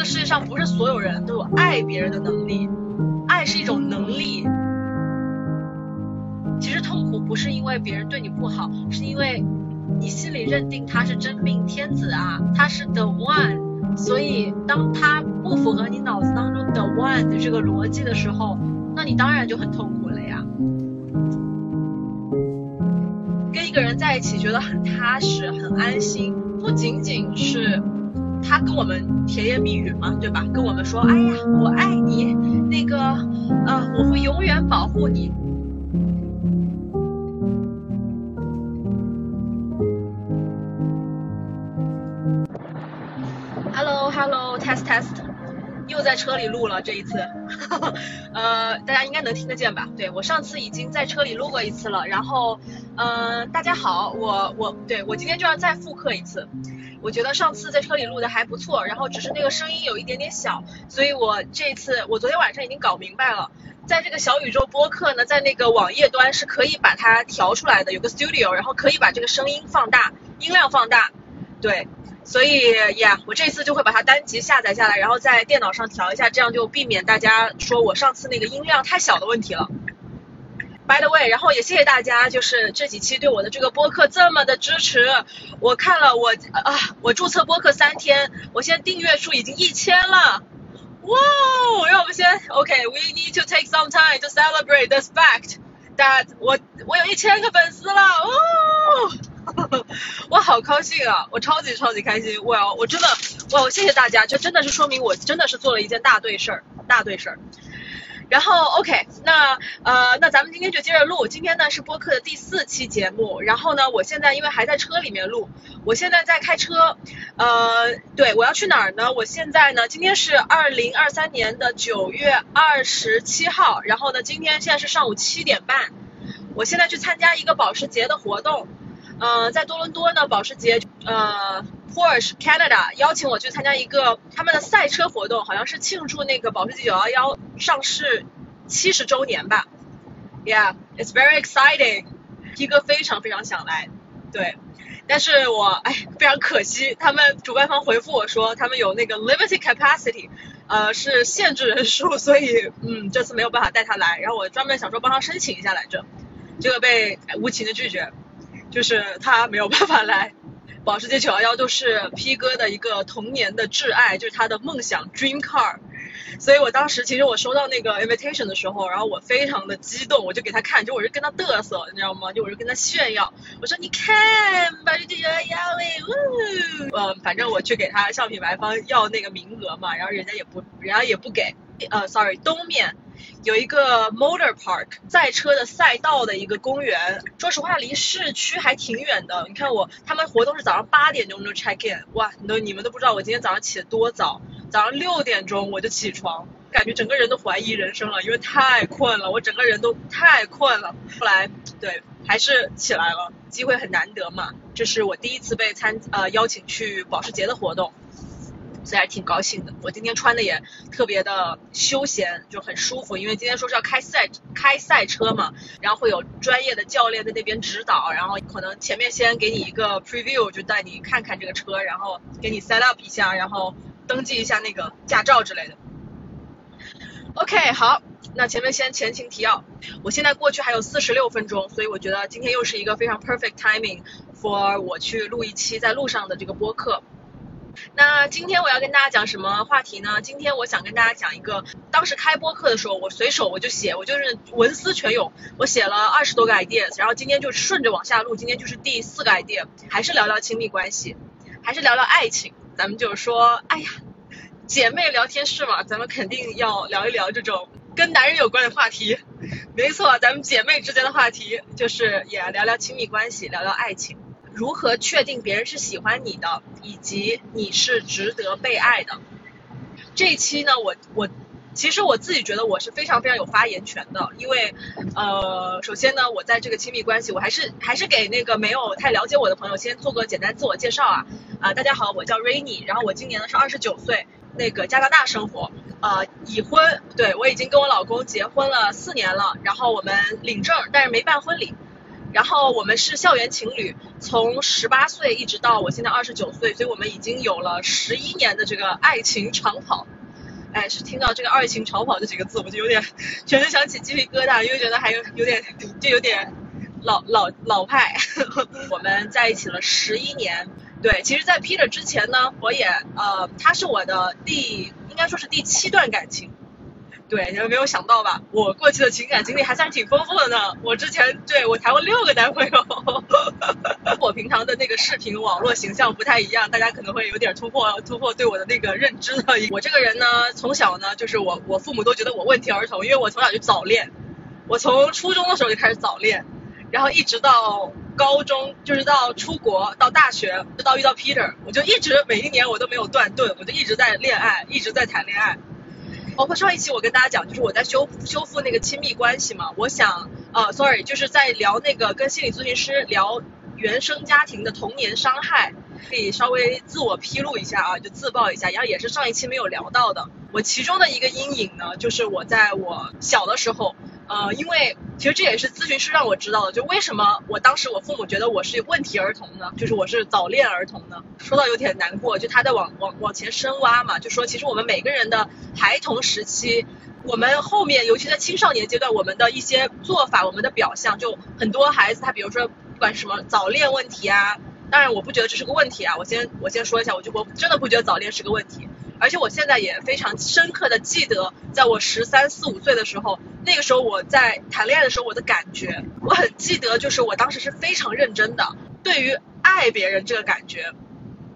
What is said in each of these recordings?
个世界上不是所有人都有爱别人的能力，爱是一种能力。其实痛苦不是因为别人对你不好，是因为你心里认定他是真命天子啊，他是 the one，所以当他不符合你脑子当中 the one 的这个逻辑的时候，那你当然就很痛苦了呀。跟一个人在一起觉得很踏实、很安心，不仅仅是他跟我们甜言蜜语嘛，对吧？跟我们说，哎呀，我爱你，那个，呃，我会永远保护你。Hello，Hello，Test Test，又在车里录了这一次，呃，大家应该能听得见吧？对我上次已经在车里录过一次了，然后，嗯，大家好，我我对我今天就要再复刻一次，我觉得上次在车里录的还不错，然后只是那个声音有一点点小，所以我这次我昨天晚上已经搞明白了，在这个小宇宙播客呢，在那个网页端是可以把它调出来的，有个 Studio，然后可以把这个声音放大，音量放大，对。所以呀，我这次就会把它单集下载下来，然后在电脑上调一下，这样就避免大家说我上次那个音量太小的问题了。By the way，然后也谢谢大家，就是这几期对我的这个播客这么的支持。我看了我啊，我注册播客三天，我现在订阅数已经一千了。哇，让我们先 OK，we need to take some time to celebrate this fact that 我我有一千个粉丝了。哦。我好高兴啊！我超级超级开心！哇，我真的哇，谢谢大家，这真的是说明我真的是做了一件大对事儿，大对事儿。然后 OK，那呃，那咱们今天就接着录。今天呢是播客的第四期节目。然后呢，我现在因为还在车里面录，我现在在开车。呃，对，我要去哪儿呢？我现在呢，今天是二零二三年的九月二十七号。然后呢，今天现在是上午七点半，我现在去参加一个保时捷的活动。呃，在多伦多呢，保时捷呃，Porsche Canada 邀请我去参加一个他们的赛车活动，好像是庆祝那个保时捷911上市七十周年吧。Yeah，it's very exciting。皮哥非常非常想来，对，但是我哎，非常可惜，他们主办方回复我说他们有那个 limited capacity，呃，是限制人数，所以嗯，这次没有办法带他来。然后我专门想说帮他申请一下来着，结果被无情的拒绝。就是他没有办法来，保时捷911都是 P 哥的一个童年的挚爱，就是他的梦想 dream car。所以我当时其实我收到那个 invitation 的时候，然后我非常的激动，我就给他看，就我是跟他嘚瑟，你知道吗？就我是跟他炫耀，我说你看保时捷911，呜，呃，反正我去给他向品牌方要那个名额嘛，然后人家也不，人家也不给，呃，sorry，东面。有一个 motor park 赛车的赛道的一个公园，说实话离市区还挺远的。你看我，他们活动是早上八点钟就 check in，哇，都你们都不知道我今天早上起得多早，早上六点钟我就起床，感觉整个人都怀疑人生了，因为太困了，我整个人都太困了。后来对，还是起来了，机会很难得嘛，这是我第一次被参呃邀请去保时捷的活动。所以还挺高兴的。我今天穿的也特别的休闲，就很舒服。因为今天说是要开赛开赛车嘛，然后会有专业的教练在那边指导，然后可能前面先给你一个 preview，就带你看看这个车，然后给你 set up 一下，然后登记一下那个驾照之类的。OK，好，那前面先前情提要。我现在过去还有四十六分钟，所以我觉得今天又是一个非常 perfect timing for 我去录一期在路上的这个播客。那今天我要跟大家讲什么话题呢？今天我想跟大家讲一个，当时开播课的时候，我随手我就写，我就是文思泉涌，我写了二十多个 idea，然后今天就顺着往下录，今天就是第四个 idea，还是聊聊亲密关系，还是聊聊爱情，咱们就是说，哎呀，姐妹聊天室嘛，咱们肯定要聊一聊这种跟男人有关的话题，没错，咱们姐妹之间的话题就是也聊聊亲密关系，聊聊爱情。如何确定别人是喜欢你的，以及你是值得被爱的？这一期呢，我我其实我自己觉得我是非常非常有发言权的，因为呃，首先呢，我在这个亲密关系，我还是还是给那个没有太了解我的朋友先做个简单自我介绍啊啊，大家好，我叫 Rainy，然后我今年呢是二十九岁，那个加拿大生活，呃，已婚，对我已经跟我老公结婚了四年了，然后我们领证，但是没办婚礼。然后我们是校园情侣，从十八岁一直到我现在二十九岁，所以我们已经有了十一年的这个爱情长跑。哎，是听到这个“爱情长跑”这几个字，我就有点全身想起鸡皮疙瘩，因为觉得还有有点就有点老老老派。我们在一起了十一年，对，其实，在 Peter 之前呢，我也呃，他是我的第应该说是第七段感情。对，你们没有想到吧？我过去的情感经历还算挺丰富的呢。我之前对我谈过六个男朋友。我平常的那个视频网络形象不太一样，大家可能会有点突破突破对我的那个认知的。我这个人呢，从小呢，就是我我父母都觉得我问题儿童，因为我从小就早恋。我从初中的时候就开始早恋，然后一直到高中，就是到出国到大学，直到遇到 Peter，我就一直每一年我都没有断顿，我就一直在恋爱，一直在谈恋爱。包括上一期我跟大家讲，就是我在修修复那个亲密关系嘛。我想，呃，sorry，就是在聊那个跟心理咨询师聊原生家庭的童年伤害，可以稍微自我披露一下啊，就自曝一下，然后也是上一期没有聊到的。我其中的一个阴影呢，就是我在我小的时候。呃，因为其实这也是咨询师让我知道的，就为什么我当时我父母觉得我是问题儿童呢？就是我是早恋儿童呢？说到有点难过，就他在往往往前深挖嘛，就说其实我们每个人的孩童时期，我们后面尤其在青少年阶段，我们的一些做法，我们的表象，就很多孩子他比如说不管什么早恋问题啊，当然我不觉得这是个问题啊，我先我先说一下，我就我真的不觉得早恋是个问题。而且我现在也非常深刻的记得，在我十三四五岁的时候，那个时候我在谈恋爱的时候，我的感觉，我很记得，就是我当时是非常认真的，对于爱别人这个感觉，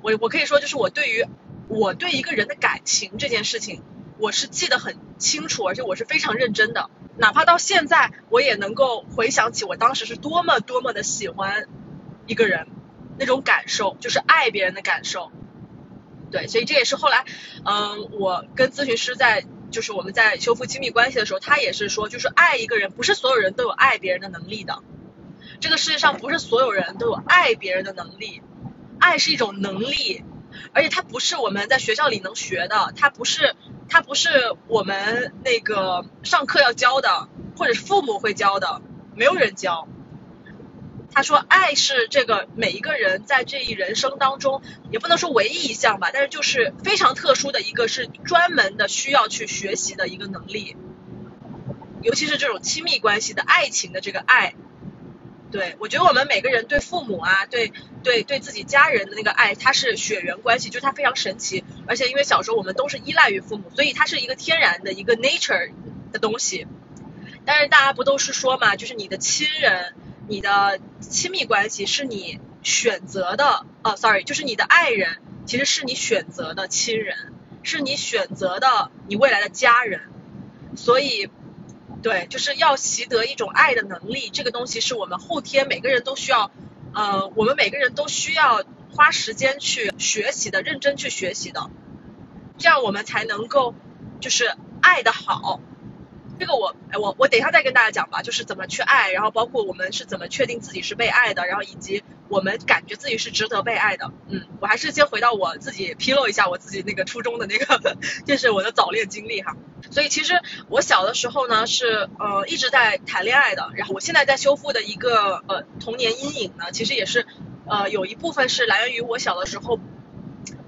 我我可以说就是我对于我对一个人的感情这件事情，我是记得很清楚，而且我是非常认真的，哪怕到现在，我也能够回想起我当时是多么多么的喜欢一个人，那种感受，就是爱别人的感受。对，所以这也是后来，嗯，我跟咨询师在，就是我们在修复亲密关系的时候，他也是说，就是爱一个人，不是所有人都有爱别人的能力的，这个世界上不是所有人都有爱别人的能力，爱是一种能力，而且它不是我们在学校里能学的，它不是，它不是我们那个上课要教的，或者是父母会教的，没有人教。他说：“爱是这个每一个人在这一人生当中，也不能说唯一一项吧，但是就是非常特殊的一个，是专门的需要去学习的一个能力。尤其是这种亲密关系的爱情的这个爱，对我觉得我们每个人对父母啊，对对对自己家人的那个爱，它是血缘关系，就是它非常神奇。而且因为小时候我们都是依赖于父母，所以它是一个天然的一个 nature 的东西。但是大家不都是说嘛，就是你的亲人。”你的亲密关系是你选择的，哦，sorry，就是你的爱人，其实是你选择的亲人，是你选择的你未来的家人，所以，对，就是要习得一种爱的能力，这个东西是我们后天每个人都需要，呃，我们每个人都需要花时间去学习的，认真去学习的，这样我们才能够就是爱的好。这个我，哎，我我等一下再跟大家讲吧，就是怎么去爱，然后包括我们是怎么确定自己是被爱的，然后以及我们感觉自己是值得被爱的。嗯，我还是先回到我自己披露一下我自己那个初中的那个，就是我的早恋经历哈。所以其实我小的时候呢是呃一直在谈恋爱的，然后我现在在修复的一个呃童年阴影呢，其实也是呃有一部分是来源于我小的时候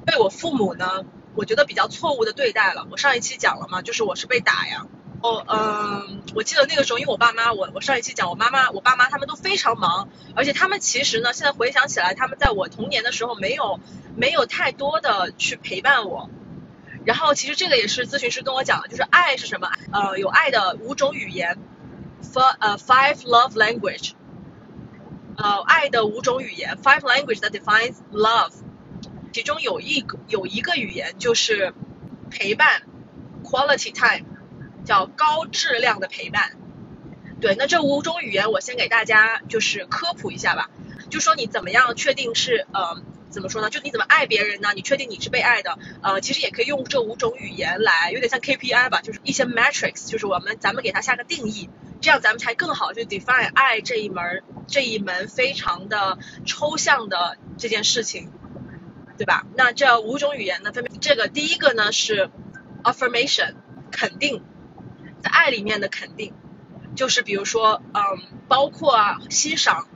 被我父母呢，我觉得比较错误的对待了。我上一期讲了嘛，就是我是被打呀。哦，嗯，我记得那个时候，因为我爸妈，我我上一期讲我妈妈，我爸妈他们都非常忙，而且他们其实呢，现在回想起来，他们在我童年的时候没有没有太多的去陪伴我。然后其实这个也是咨询师跟我讲的，就是爱是什么？呃，有爱的五种语言，five 呃 five love language，呃，爱的五种语言，five language that defines love，其中有一个有一个语言就是陪伴，quality time。叫高质量的陪伴，对，那这五种语言我先给大家就是科普一下吧，就说你怎么样确定是呃怎么说呢？就你怎么爱别人呢？你确定你是被爱的？呃，其实也可以用这五种语言来，有点像 KPI 吧，就是一些 metrics，就是我们咱们给它下个定义，这样咱们才更好去 define 爱这一门这一门非常的抽象的这件事情，对吧？那这五种语言呢，分别这个第一个呢是 affirmation，肯定。爱里面的肯定，就是比如说，嗯，包括欣赏，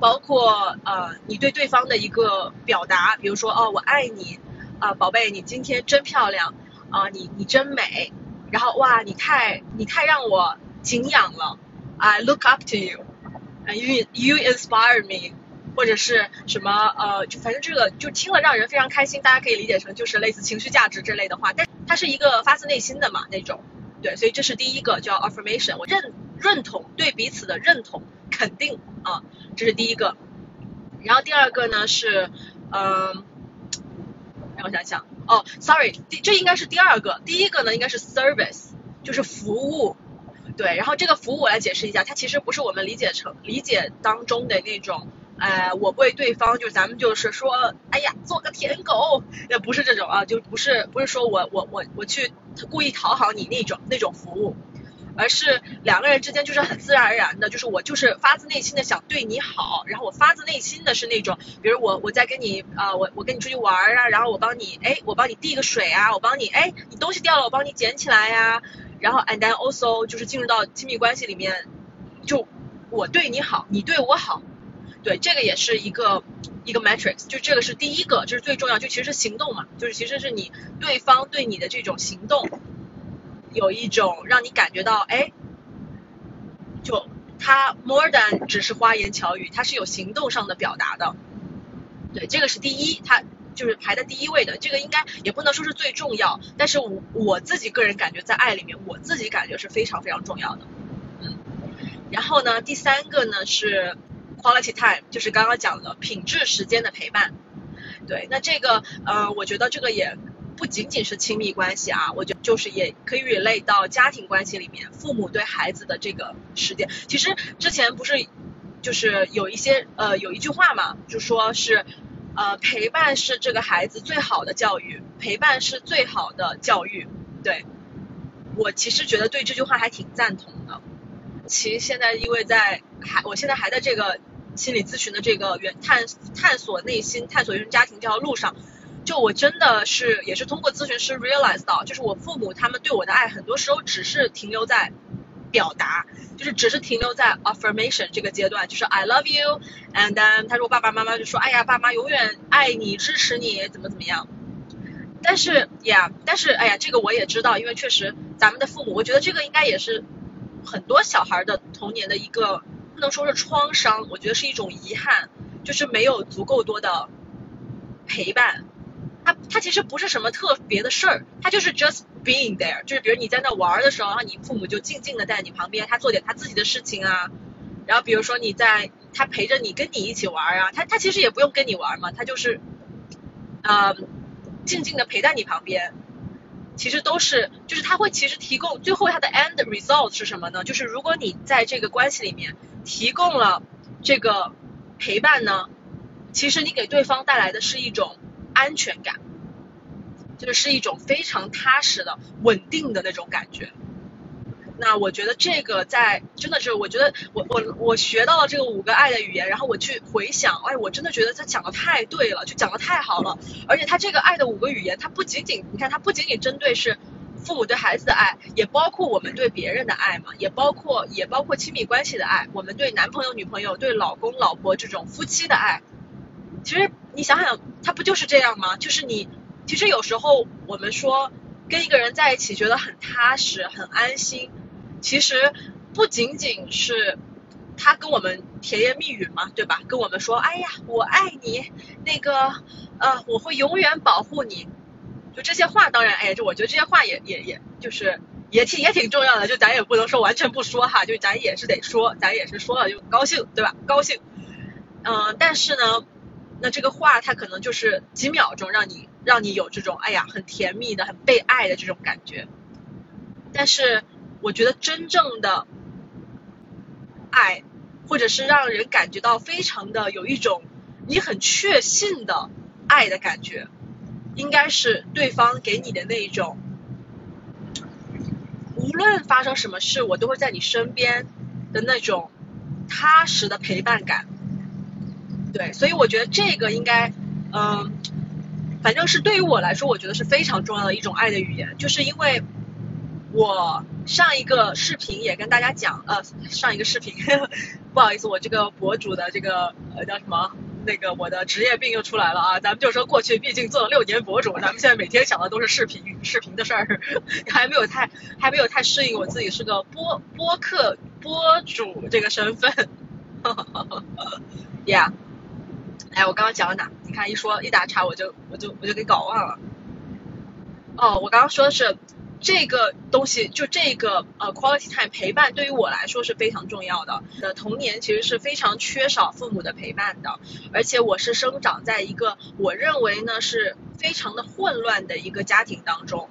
包括呃你对对方的一个表达，比如说哦我爱你啊宝贝你今天真漂亮啊你你真美，然后哇你太你太让我敬仰了，I look up to you，啊，you you inspire me，或者是什么呃就反正这个就听了让人非常开心，大家可以理解成就是类似情绪价值之类的话，但它是一个发自内心的嘛那种，对，所以这是第一个叫 affirmation，我认认同对彼此的认同。肯定啊，这是第一个。然后第二个呢是，嗯，让我想想，哦，sorry，第这应该是第二个。第一个呢应该是 service，就是服务。对，然后这个服务我来解释一下，它其实不是我们理解成理解当中的那种，呃，我为对方就是咱们就是说，哎呀，做个舔狗，也不是这种啊，就不是不是说我我我我去故意讨好你那种那种服务。而是两个人之间就是很自然而然的，就是我就是发自内心的想对你好，然后我发自内心的是那种，比如我我在跟你啊，我我跟你出去玩啊，然后我帮你，哎，我帮你递个水啊，我帮你，哎，你东西掉了我帮你捡起来呀，然后 and then also 就是进入到亲密关系里面，就我对你好，你对我好，对，这个也是一个一个 matrix，就这个是第一个，这是最重要，就其实是行动嘛，就是其实是你对方对你的这种行动。有一种让你感觉到，哎，就他 more than 只是花言巧语，他是有行动上的表达的。对，这个是第一，他就是排在第一位的。这个应该也不能说是最重要，但是我我自己个人感觉在爱里面，我自己感觉是非常非常重要的。嗯，然后呢，第三个呢是 quality time，就是刚刚讲的品质时间的陪伴。对，那这个呃，我觉得这个也。不仅仅是亲密关系啊，我觉得就是也可以 relate 到家庭关系里面，父母对孩子的这个时间。其实之前不是就是有一些呃有一句话嘛，就说是呃陪伴是这个孩子最好的教育，陪伴是最好的教育。对，我其实觉得对这句话还挺赞同。其实现在因为在还我现在还在这个心理咨询的这个原探探索内心、探索原生家庭这条路上。就我真的是也是通过咨询师 realize 到，就是我父母他们对我的爱很多时候只是停留在表达，就是只是停留在 affirmation 这个阶段，就是 I love you，and then 他说爸爸妈妈就说哎呀爸妈永远爱你支持你怎么怎么样，但是呀但是哎呀这个我也知道，因为确实咱们的父母，我觉得这个应该也是很多小孩的童年的一个不能说是创伤，我觉得是一种遗憾，就是没有足够多的陪伴。他他其实不是什么特别的事儿，他就是 just being there，就是比如你在那玩的时候，然后你父母就静静的在你旁边，他做点他自己的事情啊，然后比如说你在他陪着你跟你一起玩啊，他他其实也不用跟你玩嘛，他就是呃静静的陪在你旁边，其实都是就是他会其实提供最后他的 end result 是什么呢？就是如果你在这个关系里面提供了这个陪伴呢，其实你给对方带来的是一种。安全感，就是一种非常踏实的、稳定的那种感觉。那我觉得这个在真的是，我觉得我我我学到了这个五个爱的语言，然后我去回想，哎，我真的觉得他讲的太对了，就讲的太好了。而且他这个爱的五个语言，它不仅仅，你看，它不仅仅针对是父母对孩子的爱，也包括我们对别人的爱嘛，也包括也包括亲密关系的爱，我们对男朋友、女朋友、对老公、老婆这种夫妻的爱。其实你想想，他不就是这样吗？就是你，其实有时候我们说跟一个人在一起觉得很踏实、很安心，其实不仅仅是他跟我们甜言蜜语嘛，对吧？跟我们说，哎呀，我爱你，那个呃，我会永远保护你，就这些话，当然，哎，就我觉得这些话也也也就是也挺也挺重要的，就咱也不能说完全不说哈，就咱也是得说，咱也是说了就高兴，对吧？高兴，嗯，但是呢。那这个话，它可能就是几秒钟，让你让你有这种哎呀很甜蜜的、很被爱的这种感觉。但是，我觉得真正的爱，或者是让人感觉到非常的有一种你很确信的爱的感觉，应该是对方给你的那一种，无论发生什么事，我都会在你身边的那种踏实的陪伴感。对，所以我觉得这个应该，嗯，反正是对于我来说，我觉得是非常重要的一种爱的语言，就是因为我上一个视频也跟大家讲，呃，上一个视频 不好意思，我这个博主的这个呃叫什么？那个我的职业病又出来了啊！咱们就说过去毕竟做了六年博主，咱们现在每天想的都是视频视频的事儿，还没有太还没有太适应我自己是个播播客播主这个身份。Yeah，哎，我刚刚讲到哪？你看一说一打岔，我就我就我就给搞忘了。哦，我刚刚说的是。这个东西就这个呃 quality time 陪伴对于我来说是非常重要的。的童年其实是非常缺少父母的陪伴的，而且我是生长在一个我认为呢是非常的混乱的一个家庭当中。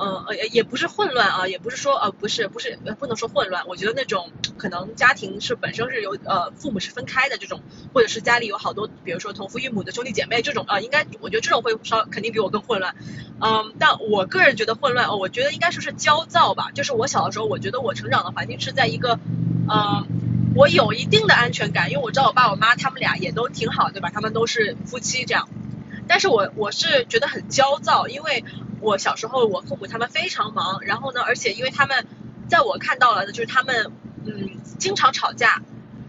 呃呃也不是混乱啊，也不是说呃不是不是不能说混乱，我觉得那种可能家庭是本身是有呃父母是分开的这种，或者是家里有好多比如说同父异母的兄弟姐妹这种啊，应该我觉得这种会稍肯定比我更混乱，嗯，但我个人觉得混乱哦，我觉得应该说是焦躁吧，就是我小的时候，我觉得我成长的环境是在一个呃我有一定的安全感，因为我知道我爸我妈他们俩也都挺好，对吧？他们都是夫妻这样，但是我我是觉得很焦躁，因为。我小时候，我父母他们非常忙，然后呢，而且因为他们在我看到了的就是他们嗯经常吵架，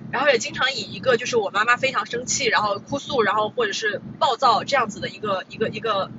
然后也经常以一个就是我妈妈非常生气，然后哭诉，然后或者是暴躁这样子的一个一个一个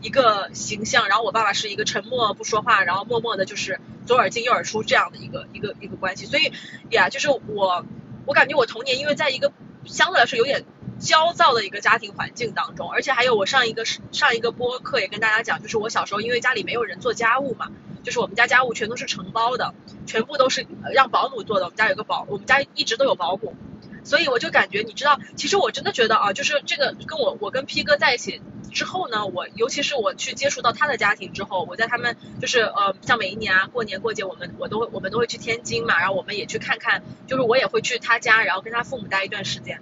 一个形象，然后我爸爸是一个沉默不说话，然后默默的就是左耳进右耳出这样的一个一个一个关系，所以呀，就是我我感觉我童年因为在一个相对来说有点。焦躁的一个家庭环境当中，而且还有我上一个上一个播客也跟大家讲，就是我小时候因为家里没有人做家务嘛，就是我们家家务全都是承包的，全部都是让保姆做的。我们家有个保，我们家一直都有保姆，所以我就感觉，你知道，其实我真的觉得啊，就是这个跟我我跟 P 哥在一起之后呢，我尤其是我去接触到他的家庭之后，我在他们就是呃，像每一年啊过年过节，我们我都我们都会去天津嘛，然后我们也去看看，就是我也会去他家，然后跟他父母待一段时间。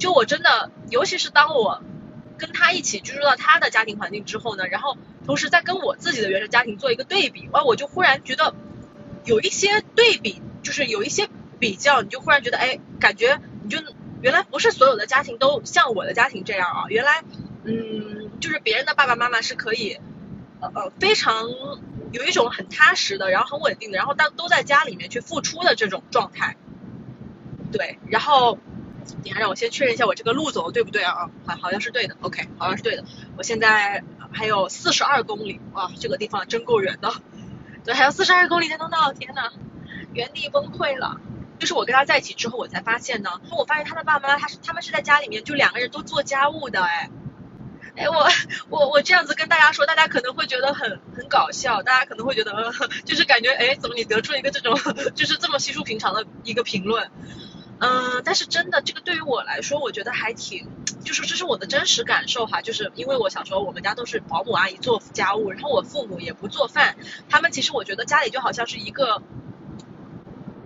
就我真的，尤其是当我跟他一起居住到他的家庭环境之后呢，然后同时在跟我自己的原生家庭做一个对比，完我就忽然觉得有一些对比，就是有一些比较，你就忽然觉得，哎，感觉你就原来不是所有的家庭都像我的家庭这样啊，原来，嗯，就是别人的爸爸妈妈是可以，呃呃，非常有一种很踏实的，然后很稳定的，然后但都在家里面去付出的这种状态，对，然后。你还让我先确认一下我这个路走的对不对啊？好，好像是对的。OK，好像是对的。我现在还有四十二公里，哇，这个地方真够远的。对，还有四十二公里才能到。天呐，原地崩溃了。就是我跟他在一起之后，我才发现呢，我发现他的爸妈妈，他是他们是在家里面就两个人都做家务的，哎，哎，我我我这样子跟大家说，大家可能会觉得很很搞笑，大家可能会觉得就是感觉，哎，怎么你得出一个这种 就是这么稀疏平常的一个评论？嗯，但是真的，这个对于我来说，我觉得还挺，就是这是我的真实感受哈，就是因为我小时候我们家都是保姆阿姨做家务，然后我父母也不做饭，他们其实我觉得家里就好像是一个。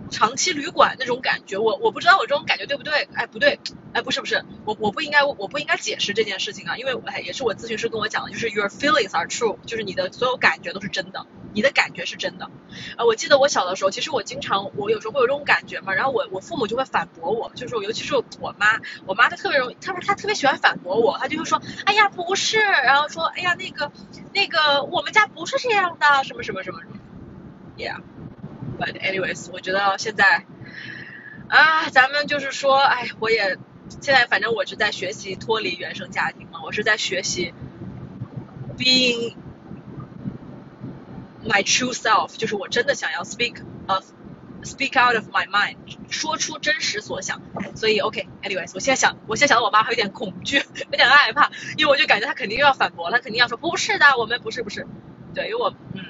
长期旅馆那种感觉，我我不知道我这种感觉对不对？哎，不对，哎，不是不是，我我不应该我不应该解释这件事情啊，因为哎也是我咨询师跟我讲的，就是 your feelings are true，就是你的所有感觉都是真的，你的感觉是真的。呃，我记得我小的时候，其实我经常我有时候会有这种感觉嘛，然后我我父母就会反驳我，就是尤其是我妈，我妈她特别容易，她她特别喜欢反驳我，她就会说，哎呀不是，然后说，哎呀那个那个我们家不是这样的，什么什么什么什么，yeah。But anyways，我觉得现在啊，咱们就是说，哎，我也现在反正我是在学习脱离原生家庭嘛，我是在学习 being my true self，就是我真的想要 speak of speak out of my mind，说出真实所想。所以 OK，anyways，我现在想，我现在想到我妈还有点恐惧，有点害怕，因为我就感觉她肯定又要反驳，她肯定要说不是的，我们不是不是，对，因为我嗯。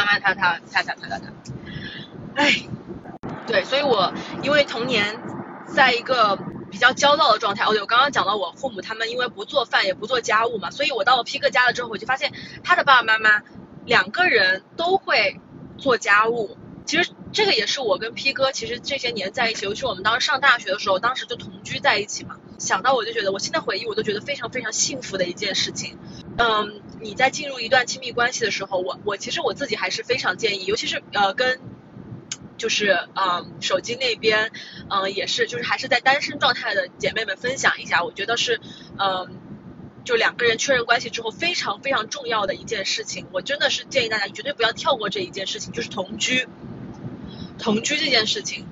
妈妈，他他他他他他，哎，对，所以我因为童年在一个比较焦躁的状态，哦对，我刚刚讲到我父母他们因为不做饭也不做家务嘛，所以我到了 P 哥家了之后，我就发现他的爸爸妈妈两个人都会做家务。其实这个也是我跟 P 哥其实这些年在一起，尤其我们当时上大学的时候，当时就同居在一起嘛。想到我就觉得，我现在回忆我都觉得非常非常幸福的一件事情。嗯，你在进入一段亲密关系的时候，我我其实我自己还是非常建议，尤其是呃跟就是嗯手机那边嗯也是就是还是在单身状态的姐妹们分享一下，我觉得是嗯就两个人确认关系之后非常非常重要的一件事情，我真的是建议大家绝对不要跳过这一件事情，就是同居。同居这件事情，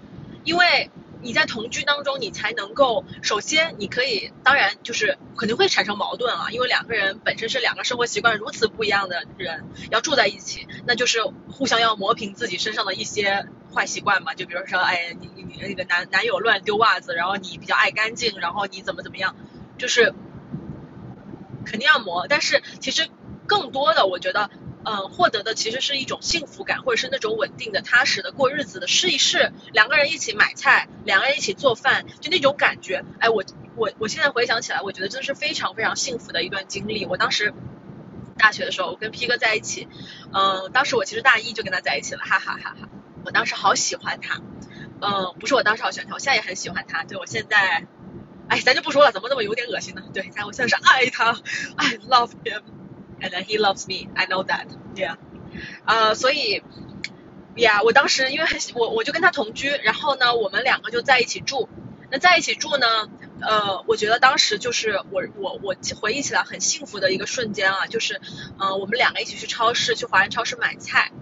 因为你在同居当中，你才能够，首先你可以，当然就是肯定会产生矛盾啊，因为两个人本身是两个生活习惯如此不一样的人要住在一起，那就是互相要磨平自己身上的一些坏习惯嘛，就比如说，哎，你你那个男男友乱丢袜子，然后你比较爱干净，然后你怎么怎么样，就是肯定要磨，但是其实更多的我觉得。嗯，获得的其实是一种幸福感，或者是那种稳定的、踏实的过日子的。试一试，两个人一起买菜，两个人一起做饭，就那种感觉。哎，我我我现在回想起来，我觉得真的是非常非常幸福的一段经历。我当时大学的时候，我跟 P 哥在一起，嗯，当时我其实大一就跟他在一起了，哈哈哈哈。我当时好喜欢他，嗯，不是我当时好喜欢他，我现在也很喜欢他。对我现在，哎，咱就不说了，怎么那么有点恶心呢？对，但我现在是爱他，I love him。And he loves me, I know that. Yeah. 呃，所以，Yeah，我当时因为很我我就跟他同居，然后呢，我们两个就在一起住。那在一起住呢，呃，我觉得当时就是我我我回忆起来很幸福的一个瞬间啊，就是嗯，我们两个一起去超市，去华人超市买菜，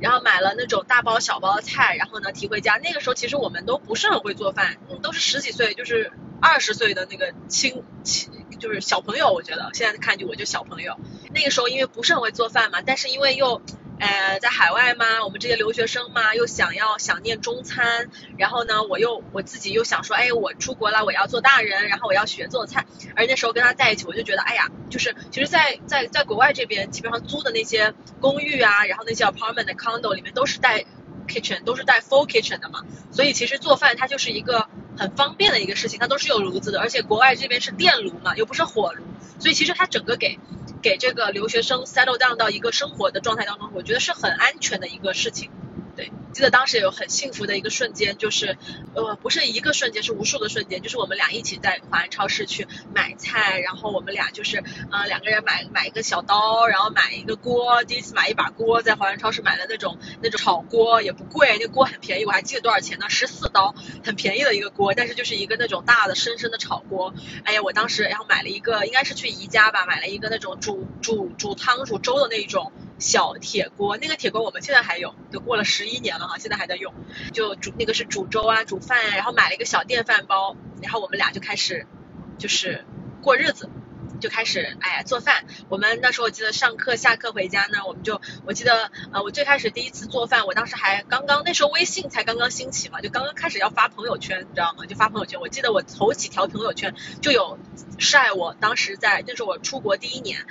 然后买了那种大包小包的菜，然后呢提回家。那个时候其实我们都不是很会做饭，都是十几岁，就是二十岁的那个青青。就是小朋友，我觉得现在看就我就小朋友。那个时候因为不是很会做饭嘛，但是因为又，呃，在海外嘛，我们这些留学生嘛，又想要想念中餐，然后呢，我又我自己又想说，哎，我出国了，我要做大人，然后我要学做菜。而那时候跟他在一起，我就觉得，哎呀，就是其实，在在在国外这边，基本上租的那些公寓啊，然后那些 apartment condo 里面都是带 kitchen，都是带 full kitchen 的嘛，所以其实做饭它就是一个。很方便的一个事情，它都是有炉子的，而且国外这边是电炉嘛，又不是火炉，所以其实它整个给给这个留学生 settle down 到一个生活的状态当中，我觉得是很安全的一个事情。对，记得当时有很幸福的一个瞬间，就是呃不是一个瞬间，是无数个瞬间，就是我们俩一起在华人超市去买菜，然后我们俩就是呃两个人买买一个小刀，然后买一个锅，第一次买一把锅，在华人超市买的那种那种炒锅也不贵，那锅很便宜，我还记得多少钱呢？十四刀，很便宜的一个锅，但是就是一个那种大的深深的炒锅。哎呀，我当时然后买了一个，应该是去宜家吧，买了一个那种煮煮煮汤煮粥的那种。小铁锅，那个铁锅我们现在还有，都过了十一年了哈，现在还在用。就煮那个是煮粥啊，煮饭啊，然后买了一个小电饭煲，然后我们俩就开始就是过日子，就开始哎做饭。我们那时候我记得上课下课回家呢，我们就我记得呃我最开始第一次做饭，我当时还刚刚那时候微信才刚刚兴起嘛，就刚刚开始要发朋友圈，你知道吗？就发朋友圈。我记得我头几条朋友圈就有晒我当时在那是我出国第一年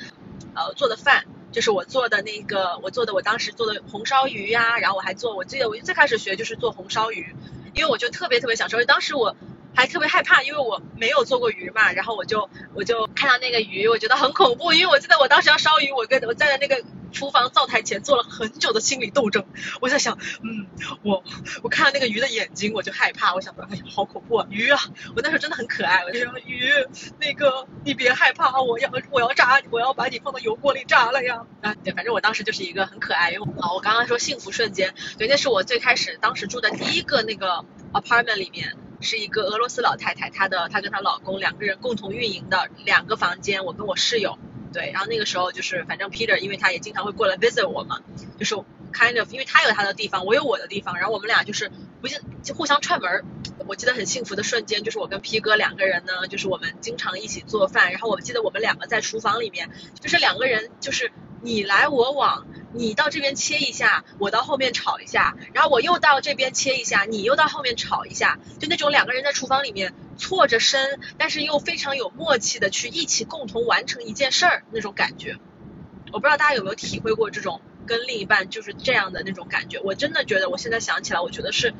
呃做的饭。就是我做的那个，我做的我当时做的红烧鱼呀，然后我还做，我记得我最开始学就是做红烧鱼，因为我就特别特别享受，当时我还特别害怕，因为我没有做过鱼嘛，然后我就我就看到那个鱼，我觉得很恐怖，因为我记得我当时要烧鱼，我跟我站在那个。厨房灶台前做了很久的心理斗争，我在想，嗯，我我看到那个鱼的眼睛，我就害怕，我想说，哎呀，好恐怖啊，鱼啊！我那时候真的很可爱，我就说鱼，那个你别害怕，我要我要炸，我要把你放到油锅里炸了呀！啊，对，反正我当时就是一个很可爱，因为啊，我刚刚说幸福瞬间，对，那是我最开始当时住的第一个那个 apartment 里面，是一个俄罗斯老太太，她的她跟她老公两个人共同运营的两个房间，我跟我室友。对，然后那个时候就是，反正 Peter，因为他也经常会过来 visit 我嘛，就是 kind of，因为他有他的地方，我有我的地方，然后我们俩就是不就互相串门。我记得很幸福的瞬间，就是我跟 P 哥两个人呢，就是我们经常一起做饭，然后我记得我们两个在厨房里面，就是两个人就是你来我往。你到这边切一下，我到后面炒一下，然后我又到这边切一下，你又到后面炒一下，就那种两个人在厨房里面错着身，但是又非常有默契的去一起共同完成一件事儿那种感觉。我不知道大家有没有体会过这种跟另一半就是这样的那种感觉？我真的觉得，我现在想起来，我觉得是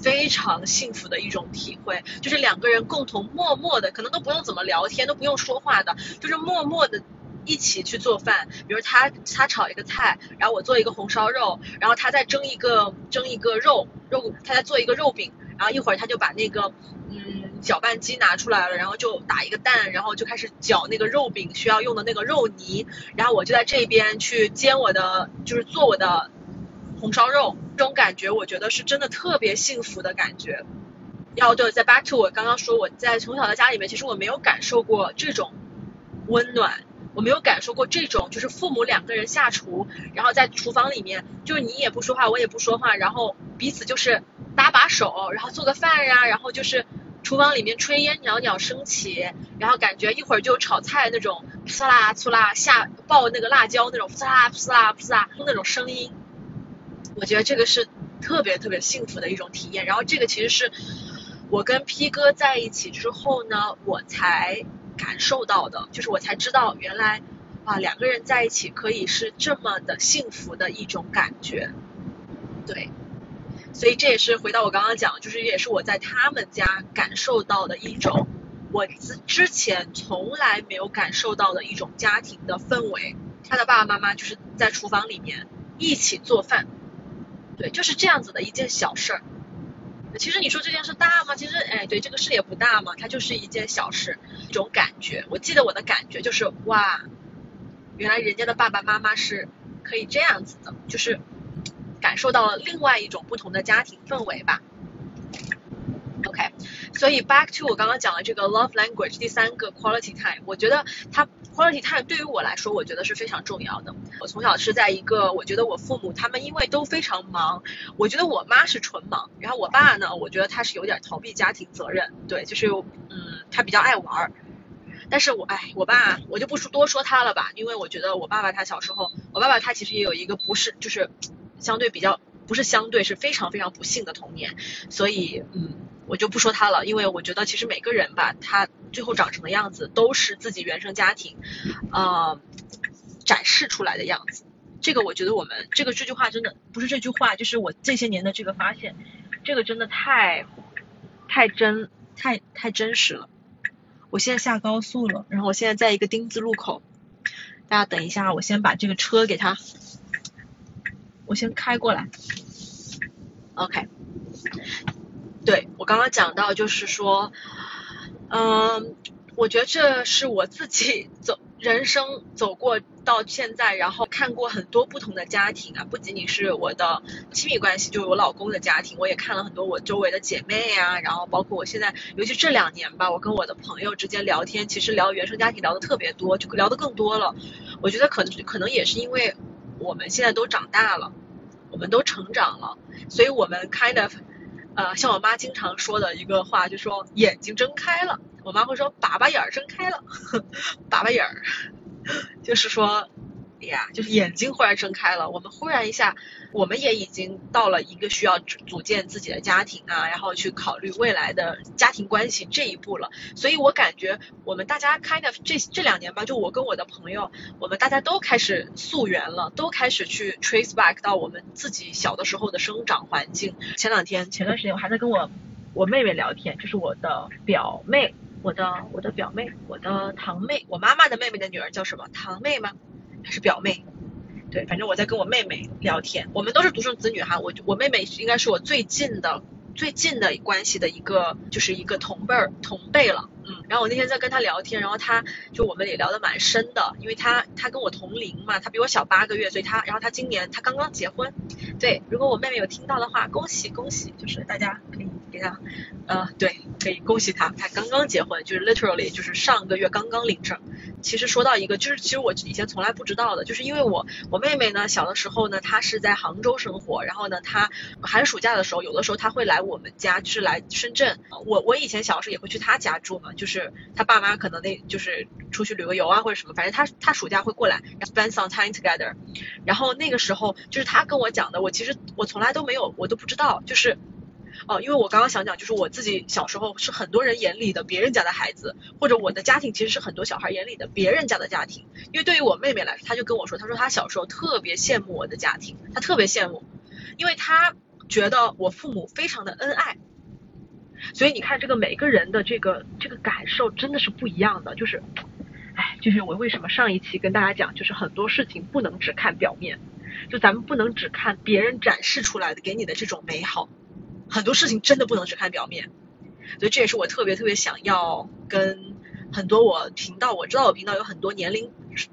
非常幸福的一种体会，就是两个人共同默默的，可能都不用怎么聊天，都不用说话的，就是默默的。一起去做饭，比如他他炒一个菜，然后我做一个红烧肉，然后他再蒸一个蒸一个肉肉，他再做一个肉饼，然后一会儿他就把那个嗯搅拌机拿出来了，然后就打一个蛋，然后就开始搅那个肉饼需要用的那个肉泥，然后我就在这边去煎我的就是做我的红烧肉，这种感觉我觉得是真的特别幸福的感觉。要对，在 back to 我刚刚说我在从小在家里面，其实我没有感受过这种温暖。我没有感受过这种，就是父母两个人下厨，然后在厨房里面，就是你也不说话，我也不说话，然后彼此就是搭把手，然后做个饭呀，然后就是厨房里面炊烟袅袅升起，然后感觉一会儿就炒菜那种呲啦呲啦下爆那个辣椒那种呲啦呲啦呲啦那种声音，我觉得这个是特别特别幸福的一种体验。然后这个其实是我跟 P 哥在一起之后呢，我才感受到的，就是我才知道原来啊两个人在一起可以是这么的幸福的一种感觉，对。所以这也是回到我刚刚讲，就是也是我在他们家感受到的一种我之之前从来没有感受到的一种家庭的氛围。他的爸爸妈妈就是在厨房里面一起做饭，对，就是这样子的一件小事儿。其实你说这件事大吗？其实哎，对，这个事也不大嘛，它就是一件小事，一种感觉。我记得我的感觉就是哇，原来人家的爸爸妈妈是可以这样子的，就是。感受到了另外一种不同的家庭氛围吧。OK，所以 back to 我刚刚讲的这个 love language 第三个 quality time，我觉得它 quality time 对于我来说，我觉得是非常重要的。我从小是在一个，我觉得我父母他们因为都非常忙，我觉得我妈是纯忙，然后我爸呢，我觉得他是有点逃避家庭责任，对，就是嗯，他比较爱玩儿。但是我哎，我爸我就不说多说他了吧，因为我觉得我爸爸他小时候，我爸爸他其实也有一个不是就是。相对比较不是相对是非常非常不幸的童年，所以嗯我就不说他了，因为我觉得其实每个人吧，他最后长成的样子都是自己原生家庭呃展示出来的样子。这个我觉得我们这个这句话真的不是这句话，就是我这些年的这个发现，这个真的太太真太太真实了。我现在下高速了，然后我现在在一个丁字路口，大家等一下，我先把这个车给他。我先开过来，OK。对我刚刚讲到，就是说，嗯，我觉得这是我自己走人生走过到现在，然后看过很多不同的家庭啊，不仅仅是我的亲密关系，就是我老公的家庭，我也看了很多我周围的姐妹啊，然后包括我现在，尤其这两年吧，我跟我的朋友之间聊天，其实聊原生家庭聊的特别多，就聊的更多了。我觉得可能可能也是因为我们现在都长大了。我们都成长了，所以我们 kind of，呃，像我妈经常说的一个话，就说眼睛睁开了。我妈会说粑粑眼儿睁开了，粑粑眼儿，就是说。呀，就是眼睛忽然睁开了，我们忽然一下，我们也已经到了一个需要组建自己的家庭啊，然后去考虑未来的家庭关系这一步了。所以我感觉我们大家 kind of 这这两年吧，就我跟我的朋友，我们大家都开始溯源了，都开始去 trace back 到我们自己小的时候的生长环境。前两天，前段时间我还在跟我我妹妹聊天，就是我的表妹，我的我的表妹，我的堂妹，我妈妈的妹妹的女儿叫什么？堂妹吗？还是表妹，对，反正我在跟我妹妹聊天，我们都是独生子女哈，我我妹妹应该是我最近的最近的关系的一个，就是一个同辈儿同辈了，嗯，然后我那天在跟她聊天，然后她就我们也聊得蛮深的，因为她她跟我同龄嘛，她比我小八个月，所以她然后她今年她刚刚结婚，对，如果我妹妹有听到的话，恭喜恭喜，就是大家可以给她，呃，对，可以恭喜她，她刚刚结婚，就是 literally 就是上个月刚刚领证。其实说到一个，就是其实我以前从来不知道的，就是因为我我妹妹呢，小的时候呢，她是在杭州生活，然后呢，她寒暑假的时候，有的时候她会来我们家，就是来深圳。我我以前小时候也会去她家住嘛，就是他爸妈可能那就是出去旅个游啊或者什么，反正他他暑假会过来，spend some time together。然后那个时候就是他跟我讲的，我其实我从来都没有，我都不知道，就是。哦，因为我刚刚想讲，就是我自己小时候是很多人眼里的别人家的孩子，或者我的家庭其实是很多小孩眼里的别人家的家庭。因为对于我妹妹来说，她就跟我说，她说她小时候特别羡慕我的家庭，她特别羡慕，因为她觉得我父母非常的恩爱。所以你看，这个每个人的这个这个感受真的是不一样的。就是，哎，就是我为什么上一期跟大家讲，就是很多事情不能只看表面，就咱们不能只看别人展示出来的给你的这种美好。很多事情真的不能只看表面，所以这也是我特别特别想要跟很多我频道，我知道我频道有很多年龄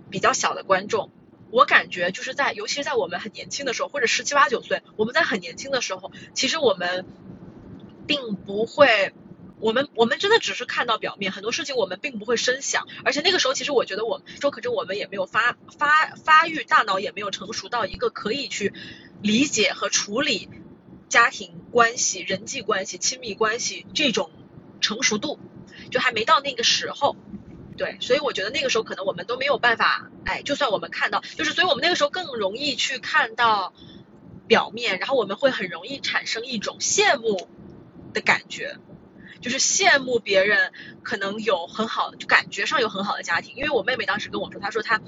比较小的观众，我感觉就是在，尤其是在我们很年轻的时候，或者十七八九岁，我们在很年轻的时候，其实我们并不会，我们我们真的只是看到表面，很多事情我们并不会深想，而且那个时候其实我觉得我周，可是我们也没有发发发育，大脑也没有成熟到一个可以去理解和处理。家庭关系、人际关系、亲密关系这种成熟度，就还没到那个时候。对，所以我觉得那个时候可能我们都没有办法，哎，就算我们看到，就是所以我们那个时候更容易去看到表面，然后我们会很容易产生一种羡慕的感觉，就是羡慕别人可能有很好，就感觉上有很好的家庭。因为我妹妹当时跟我说，她说她。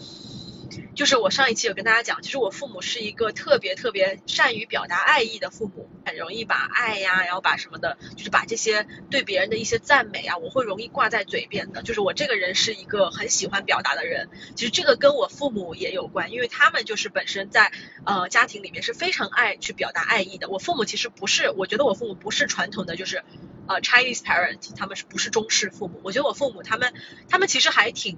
就是我上一期有跟大家讲，其实我父母是一个特别特别善于表达爱意的父母，很容易把爱呀，然后把什么的，就是把这些对别人的一些赞美啊，我会容易挂在嘴边的。就是我这个人是一个很喜欢表达的人。其实这个跟我父母也有关，因为他们就是本身在呃家庭里面是非常爱去表达爱意的。我父母其实不是，我觉得我父母不是传统的就是呃 Chinese parent，他们是不是中式父母？我觉得我父母他们他们其实还挺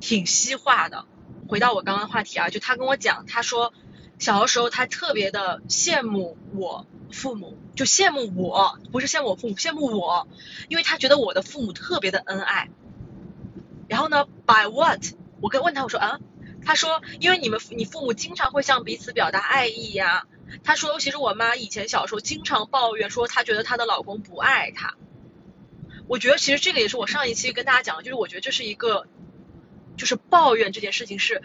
挺西化的。回到我刚刚的话题啊，就他跟我讲，他说小的时候他特别的羡慕我父母，就羡慕我，不是羡慕我父母，羡慕我，因为他觉得我的父母特别的恩爱。然后呢，by what？我跟问他我说啊，他说因为你们你父母经常会向彼此表达爱意呀。他说其实我妈以前小时候经常抱怨说她觉得她的老公不爱她。我觉得其实这个也是我上一期跟大家讲的，就是我觉得这是一个。就是抱怨这件事情是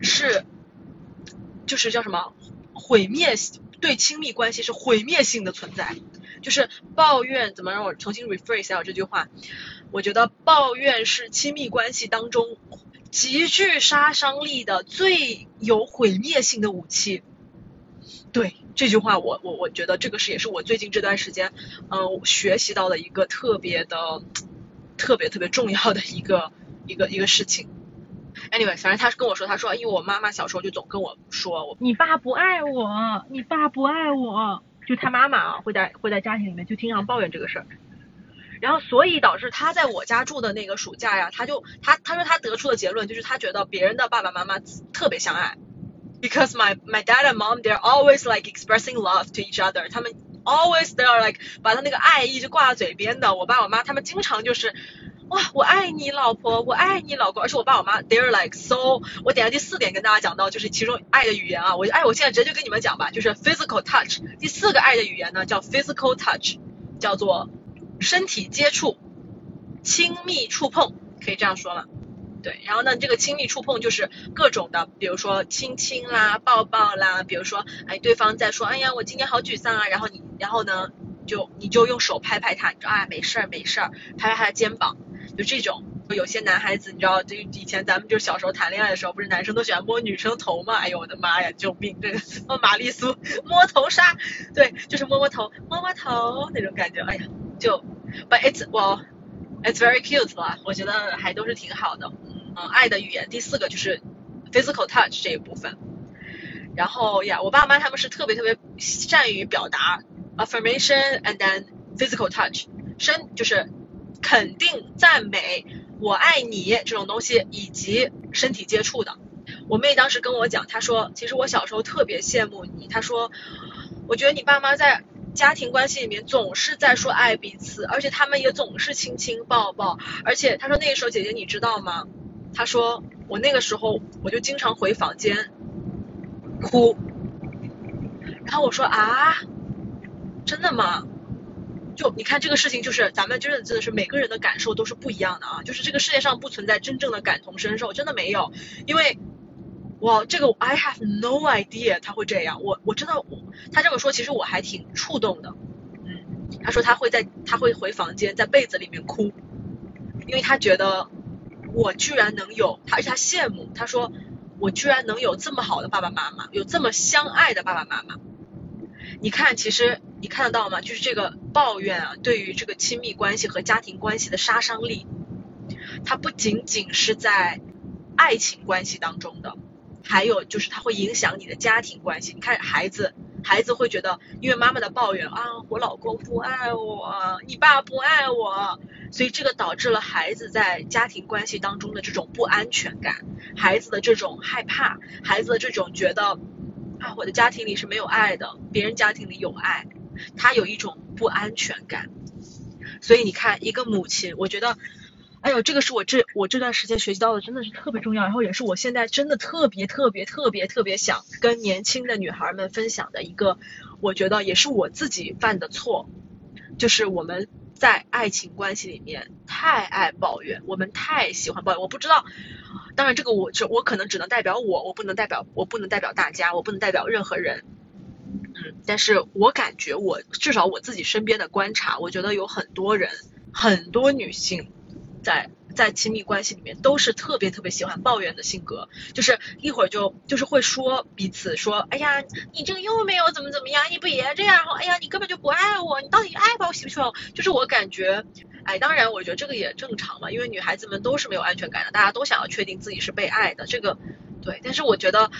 是就是叫什么毁灭对亲密关系是毁灭性的存在。就是抱怨怎么让我重新 rephrase 一下这句话？我觉得抱怨是亲密关系当中极具杀伤力的最有毁灭性的武器。对这句话，我我我觉得这个是也是我最近这段时间嗯学习到的一个特别的特别特别重要的一个。一个一个事情，anyway，反正他跟我说，他说，因为我妈妈小时候就总跟我说，我你爸不爱我，你爸不爱我，就他妈妈啊会在会在家庭里面就经常抱怨这个事儿，然后所以导致他在我家住的那个暑假呀，他就他他说他得出的结论就是他觉得别人的爸爸妈妈特别相爱，because my my dad and mom they're always like expressing love to each other，他们 always they're like 把他那个爱一直挂在嘴边的，我爸我妈他们经常就是。哇，我爱你老婆，我爱你老公，而且我爸我妈，they're like so。我等下第四点跟大家讲到，就是其中爱的语言啊，我哎，我现在直接就跟你们讲吧，就是 physical touch。第四个爱的语言呢叫 physical touch，叫做身体接触、亲密触碰，可以这样说吗？对，然后呢，这个亲密触碰就是各种的，比如说亲亲啦、抱抱啦，比如说哎，对方在说，哎呀，我今天好沮丧啊，然后你，然后呢，就你就用手拍拍他，你说啊，没事儿没事儿，拍拍他的肩膀。就这种，有些男孩子，你知道，就以前咱们就小时候谈恋爱的时候，不是男生都喜欢摸女生头嘛？哎呦我的妈呀，救命！这个摸玛丽苏摸头杀，对，就是摸摸头，摸摸头那种感觉，哎呀，就，but it's well it's very cute 啦，我觉得还都是挺好的。嗯，爱的语言第四个就是 physical touch 这一部分。然后呀，我爸妈他们是特别特别善于表达 affirmation and then physical touch，身就是。肯定、赞美、我爱你这种东西，以及身体接触的。我妹当时跟我讲，她说，其实我小时候特别羡慕你。她说，我觉得你爸妈在家庭关系里面总是在说爱彼此，而且他们也总是亲亲抱抱。而且她说那个时候，姐姐你知道吗？她说我那个时候我就经常回房间哭。然后我说啊，真的吗？就你看这个事情，就是咱们真的真的是每个人的感受都是不一样的啊！就是这个世界上不存在真正的感同身受，真的没有。因为，我这个 I have no idea 他会这样。我我真的，他这么说其实我还挺触动的。嗯，他说他会在他会回房间在被子里面哭，因为他觉得我居然能有，他而且他羡慕，他说我居然能有这么好的爸爸妈妈，有这么相爱的爸爸妈妈。你看，其实你看得到吗？就是这个抱怨啊，对于这个亲密关系和家庭关系的杀伤力，它不仅仅是在爱情关系当中的，还有就是它会影响你的家庭关系。你看孩子，孩子会觉得，因为妈妈的抱怨啊，我老公不爱我，你爸不爱我，所以这个导致了孩子在家庭关系当中的这种不安全感，孩子的这种害怕，孩子的这种觉得。我的家庭里是没有爱的，别人家庭里有爱，他有一种不安全感。所以你看，一个母亲，我觉得，哎呦，这个是我这我这段时间学习到的，真的是特别重要，然后也是我现在真的特别特别特别特别想跟年轻的女孩们分享的一个，我觉得也是我自己犯的错，就是我们在爱情关系里面太爱抱怨，我们太喜欢抱怨。我不知道，当然这个我就我可能只能代表我，我不能代表我不能代表大家，我不能代表任何人。嗯，但是我感觉我至少我自己身边的观察，我觉得有很多人，很多女性。在在亲密关系里面都是特别特别喜欢抱怨的性格，就是一会儿就就是会说彼此说，哎呀，你这个又没有怎么怎么样，你不也这样，哎呀，你根本就不爱我，你到底爱不我喜不喜欢我？就是我感觉，哎，当然我觉得这个也正常嘛，因为女孩子们都是没有安全感的，大家都想要确定自己是被爱的，这个对，但是我觉得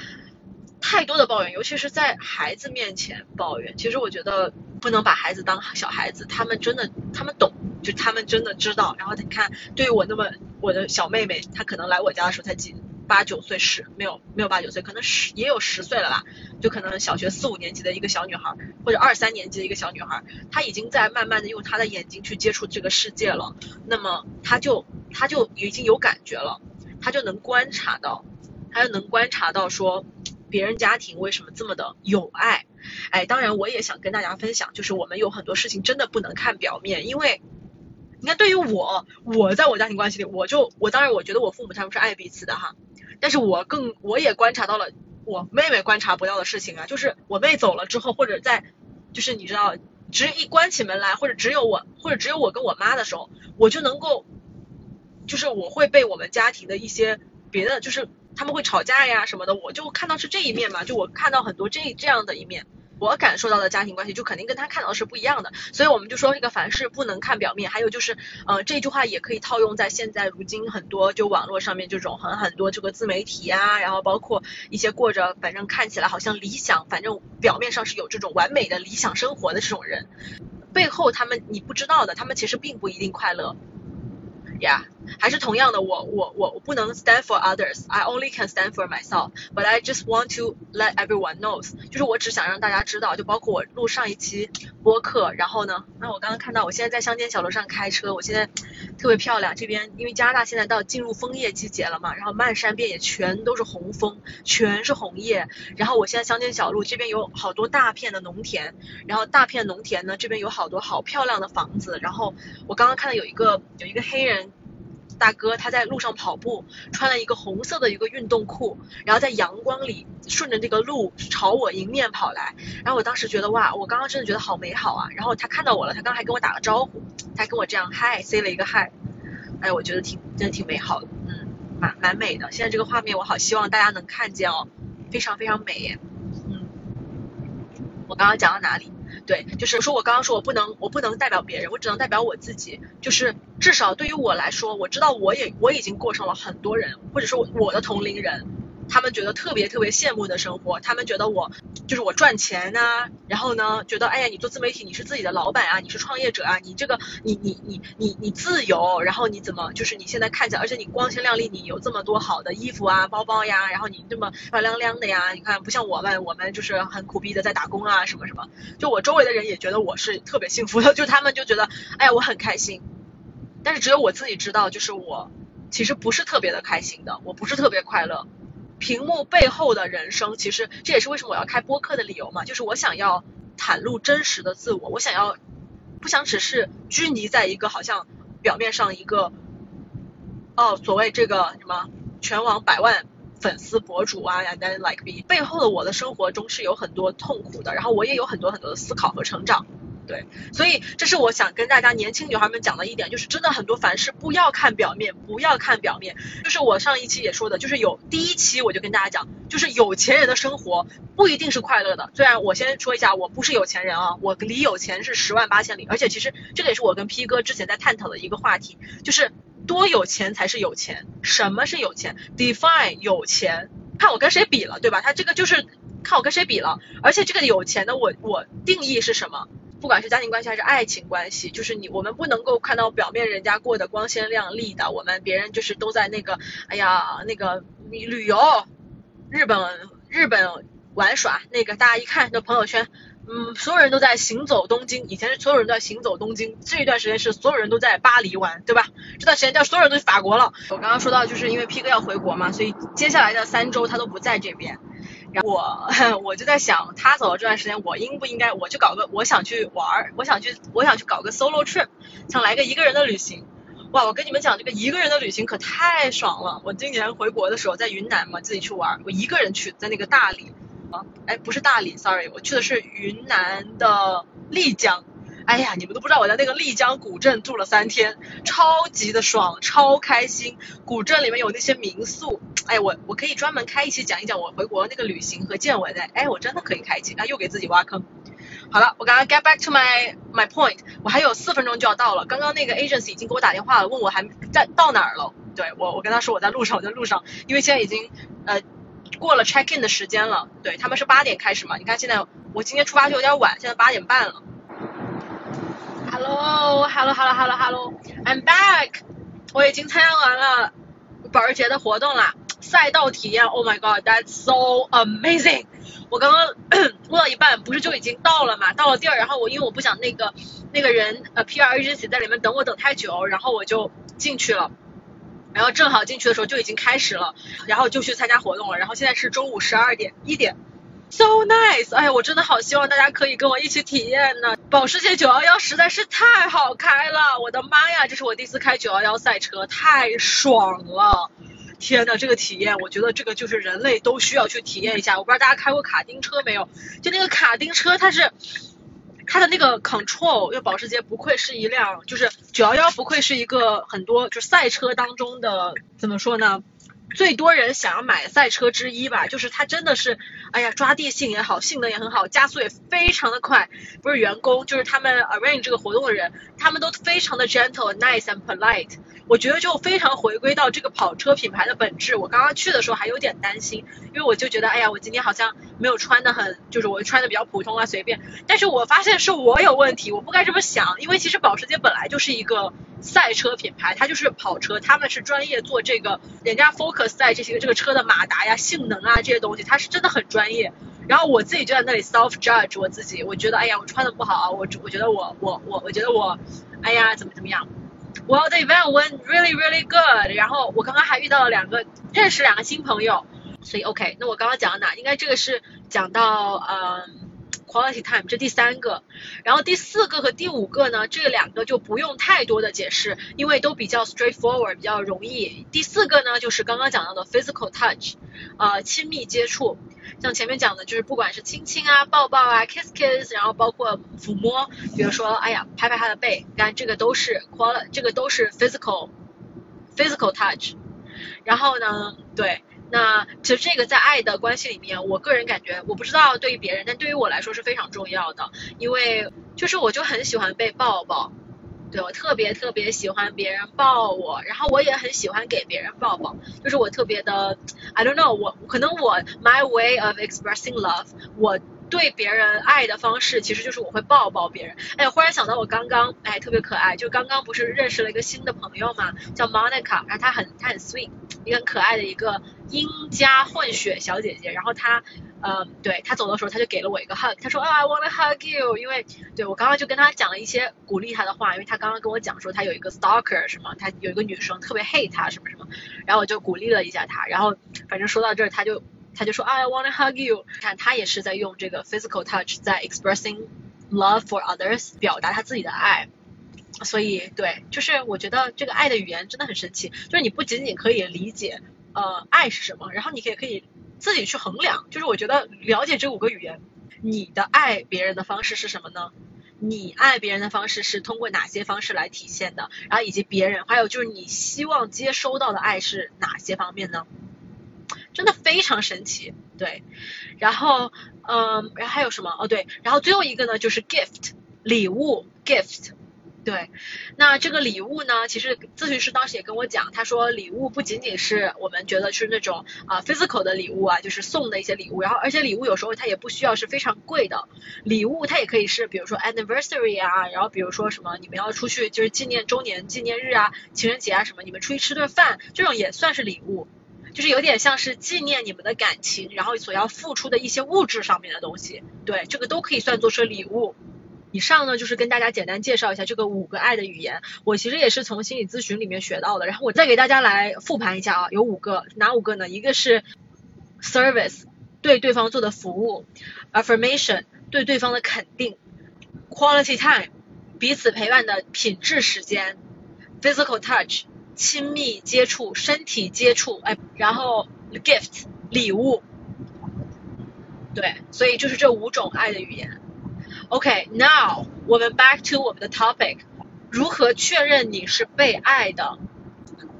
太多的抱怨，尤其是在孩子面前抱怨，其实我觉得不能把孩子当小孩子，他们真的他们懂。就他们真的知道，然后你看，对于我那么我的小妹妹，她可能来我家的时候才几八九岁，十没有没有八九岁，可能十也有十岁了吧，就可能小学四五年级的一个小女孩，或者二三年级的一个小女孩，她已经在慢慢的用她的眼睛去接触这个世界了，那么她就她就已经有感觉了，她就能观察到，她就能观察到说别人家庭为什么这么的有爱，哎，当然我也想跟大家分享，就是我们有很多事情真的不能看表面，因为。你看，对于我，我在我家庭关系里，我就我当然我觉得我父母他们是爱彼此的哈，但是我更我也观察到了我妹妹观察不到的事情啊，就是我妹走了之后，或者在就是你知道，只一关起门来，或者只有我或者只有我跟我妈的时候，我就能够，就是我会被我们家庭的一些别的，就是他们会吵架呀什么的，我就看到是这一面嘛，就我看到很多这这样的一面。我感受到的家庭关系就肯定跟他看到的是不一样的，所以我们就说这个凡事不能看表面。还有就是，呃，这句话也可以套用在现在如今很多就网络上面这种很很多这个自媒体啊，然后包括一些过着反正看起来好像理想，反正表面上是有这种完美的理想生活的这种人，背后他们你不知道的，他们其实并不一定快乐。Yeah，还是同样的，我我我我不能 stand for others，I only can stand for myself，but I just want to let everyone knows，就是我只想让大家知道，就包括我录上一期播客，然后呢，那我刚刚看到我现在在乡间小路上开车，我现在特别漂亮，这边因为加拿大现在到进入枫叶季节了嘛，然后漫山遍野全都是红枫，全是红叶，然后我现在乡间小路这边有好多大片的农田，然后大片农田呢这边有好多好漂亮的房子，然后我刚刚看到有一个有一个黑人。大哥他在路上跑步，穿了一个红色的一个运动裤，然后在阳光里顺着这个路朝我迎面跑来，然后我当时觉得哇，我刚刚真的觉得好美好啊！然后他看到我了，他刚还跟我打了招呼，他跟我这样嗨，say 了一个嗨，哎，我觉得挺真的挺美好的，嗯，蛮蛮美的。现在这个画面我好希望大家能看见哦，非常非常美耶，嗯，我刚刚讲到哪里？对，就是说我刚刚说我不能，我不能代表别人，我只能代表我自己。就是至少对于我来说，我知道我也我已经过上了很多人，或者说我的同龄人。他们觉得特别特别羡慕的生活，他们觉得我就是我赚钱啊，然后呢，觉得哎呀，你做自媒体，你是自己的老板啊，你是创业者啊，你这个你你你你你自由，然后你怎么就是你现在看起来，而且你光鲜亮丽，你有这么多好的衣服啊、包包呀，然后你这么漂亮亮的呀，你看不像我们，我们就是很苦逼的在打工啊，什么什么，就我周围的人也觉得我是特别幸福的，就他们就觉得哎呀我很开心，但是只有我自己知道，就是我其实不是特别的开心的，我不是特别快乐。屏幕背后的人生，其实这也是为什么我要开播客的理由嘛，就是我想要袒露真实的自我，我想要不想只是拘泥在一个好像表面上一个哦所谓这个什么全网百万粉丝博主啊，and then like me，背后的我的生活中是有很多痛苦的，然后我也有很多很多的思考和成长。对，所以这是我想跟大家年轻女孩们讲的一点，就是真的很多凡事不要看表面，不要看表面。就是我上一期也说的，就是有第一期我就跟大家讲，就是有钱人的生活不一定是快乐的。虽然我先说一下，我不是有钱人啊，我离有钱是十万八千里。而且其实这个也是我跟 P 哥之前在探讨的一个话题，就是多有钱才是有钱？什么是有钱？Define 有钱，看我跟谁比了，对吧？他这个就是看我跟谁比了。而且这个有钱的，我我定义是什么？不管是家庭关系还是爱情关系，就是你我们不能够看到表面人家过得光鲜亮丽的，我们别人就是都在那个，哎呀那个你旅游，日本日本玩耍，那个大家一看这朋友圈，嗯，所有人都在行走东京，以前是所有人都在行走东京，这一段时间是所有人都在巴黎玩，对吧？这段时间叫所有人都去法国了。我刚刚说到，就是因为 P 哥要回国嘛，所以接下来的三周他都不在这边。然后我 我就在想，他走了这段时间，我应不应该我去搞个，我想去玩，我想去，我想去搞个 solo trip，想来个一个人的旅行。哇，我跟你们讲，这个一个人的旅行可太爽了。我今年回国的时候在云南嘛，自己去玩，我一个人去，在那个大理。啊，哎，不是大理，sorry，我去的是云南的丽江。哎呀，你们都不知道我在那个丽江古镇住了三天，超级的爽，超开心。古镇里面有那些民宿，哎，我我可以专门开一期讲一讲我回国那个旅行和见闻的。哎，我真的可以开一期，又给自己挖坑。好了，我刚刚 get back to my my point，我还有四分钟就要到了。刚刚那个 agency 已经给我打电话了，问我还在到哪儿了。对我，我跟他说我在路上，我在路上，因为现在已经呃。过了 check in 的时间了，对他们是八点开始嘛？你看现在我今天出发就有点晚，现在八点半了。Hello，Hello，Hello，Hello，Hello，I'm back。我已经参加完了保时捷的活动啦，赛道体验。Oh my god，that's so amazing！我刚刚 录到一半，不是就已经到了嘛？到了地儿，然后我因为我不想那个那个人呃 PR agency 在里面等我等太久，然后我就进去了。然后正好进去的时候就已经开始了，然后就去参加活动了。然后现在是中午十二点一点，so nice！哎呀，我真的好希望大家可以跟我一起体验呢。保时捷911实在是太好开了，我的妈呀，这是我第一次开911赛车，太爽了！天呐，这个体验，我觉得这个就是人类都需要去体验一下。我不知道大家开过卡丁车没有？就那个卡丁车，它是。它的那个 control，因为保时捷不愧是一辆，就是911不愧是一个很多就是赛车当中的怎么说呢，最多人想要买赛车之一吧，就是它真的是，哎呀抓地性也好，性能也很好，加速也非常的快。不是员工，就是他们 arrange 这个活动的人，他们都非常的 gentle、nice and polite。我觉得就非常回归到这个跑车品牌的本质。我刚刚去的时候还有点担心，因为我就觉得，哎呀，我今天好像没有穿的很，就是我穿的比较普通啊，随便。但是我发现是我有问题，我不该这么想，因为其实保时捷本来就是一个赛车品牌，它就是跑车，他们是专业做这个，人家 focus 在这些这个车的马达呀、性能啊这些东西，它是真的很专业。然后我自己就在那里 self judge 我自己，我觉得，哎呀，我穿的不好，我我觉得我我我我觉得我，哎呀，怎么怎么样。Well, the event went really, really good. 然后我刚刚还遇到了两个认识两个新朋友，所以 OK。那我刚刚讲到哪？应该这个是讲到呃 quality time 这第三个，然后第四个和第五个呢，这两个就不用太多的解释，因为都比较 straightforward，比较容易。第四个呢，就是刚刚讲到的 physical touch，呃，亲密接触。像前面讲的，就是不管是亲亲啊、抱抱啊、kiss kiss，然后包括抚摸，比如说，哎呀，拍拍他的背，你看这个都是 quality，这个都是 physical physical touch。然后呢，对，那其实这个在爱的关系里面，我个人感觉，我不知道对于别人，但对于我来说是非常重要的，因为就是我就很喜欢被抱抱。对我特别特别喜欢别人抱我，然后我也很喜欢给别人抱抱，就是我特别的，I don't know，我可能我 my way of expressing love，我对别人爱的方式其实就是我会抱抱别人。哎，忽然想到我刚刚，哎，特别可爱，就刚刚不是认识了一个新的朋友嘛，叫 Monica，然后她很她很 sweet，一个很可爱的一个英加混血小姐姐，然后她。呃，对她走的时候，她就给了我一个 hug，她说啊，I wanna hug you，因为对我刚刚就跟他讲了一些鼓励他的话，因为他刚刚跟我讲说他有一个 stalker 什么，他有一个女生特别 hate 他什么什么，然后我就鼓励了一下他，然后反正说到这儿，他就他就说啊，I wanna hug you，看他也是在用这个 physical touch 在 expressing love for others，表达他自己的爱，所以对，就是我觉得这个爱的语言真的很神奇，就是你不仅仅可以理解呃爱是什么，然后你也可以。自己去衡量，就是我觉得了解这五个语言，你的爱别人的方式是什么呢？你爱别人的方式是通过哪些方式来体现的？然后以及别人，还有就是你希望接收到的爱是哪些方面呢？真的非常神奇，对。然后，嗯，然后还有什么？哦，对，然后最后一个呢，就是 gift 礼物 gift。对，那这个礼物呢？其实咨询师当时也跟我讲，他说礼物不仅仅是我们觉得是那种啊 physical 的礼物啊，就是送的一些礼物，然后而且礼物有时候它也不需要是非常贵的，礼物它也可以是比如说 anniversary 啊，然后比如说什么你们要出去就是纪念周年纪念日啊、情人节啊什么，你们出去吃顿饭，这种也算是礼物。就是有点像是纪念你们的感情，然后所要付出的一些物质上面的东西，对，这个都可以算作是礼物。以上呢就是跟大家简单介绍一下这个五个爱的语言，我其实也是从心理咨询里面学到的，然后我再给大家来复盘一下啊，有五个，哪五个呢？一个是 service 对对方做的服务，affirmation 对对方的肯定，quality time 彼此陪伴的品质时间，physical touch 亲密接触身体接触，哎，然后 gift 礼物，对，所以就是这五种爱的语言。OK，now 我们 back to 我们的 topic，如何确认你是被爱的？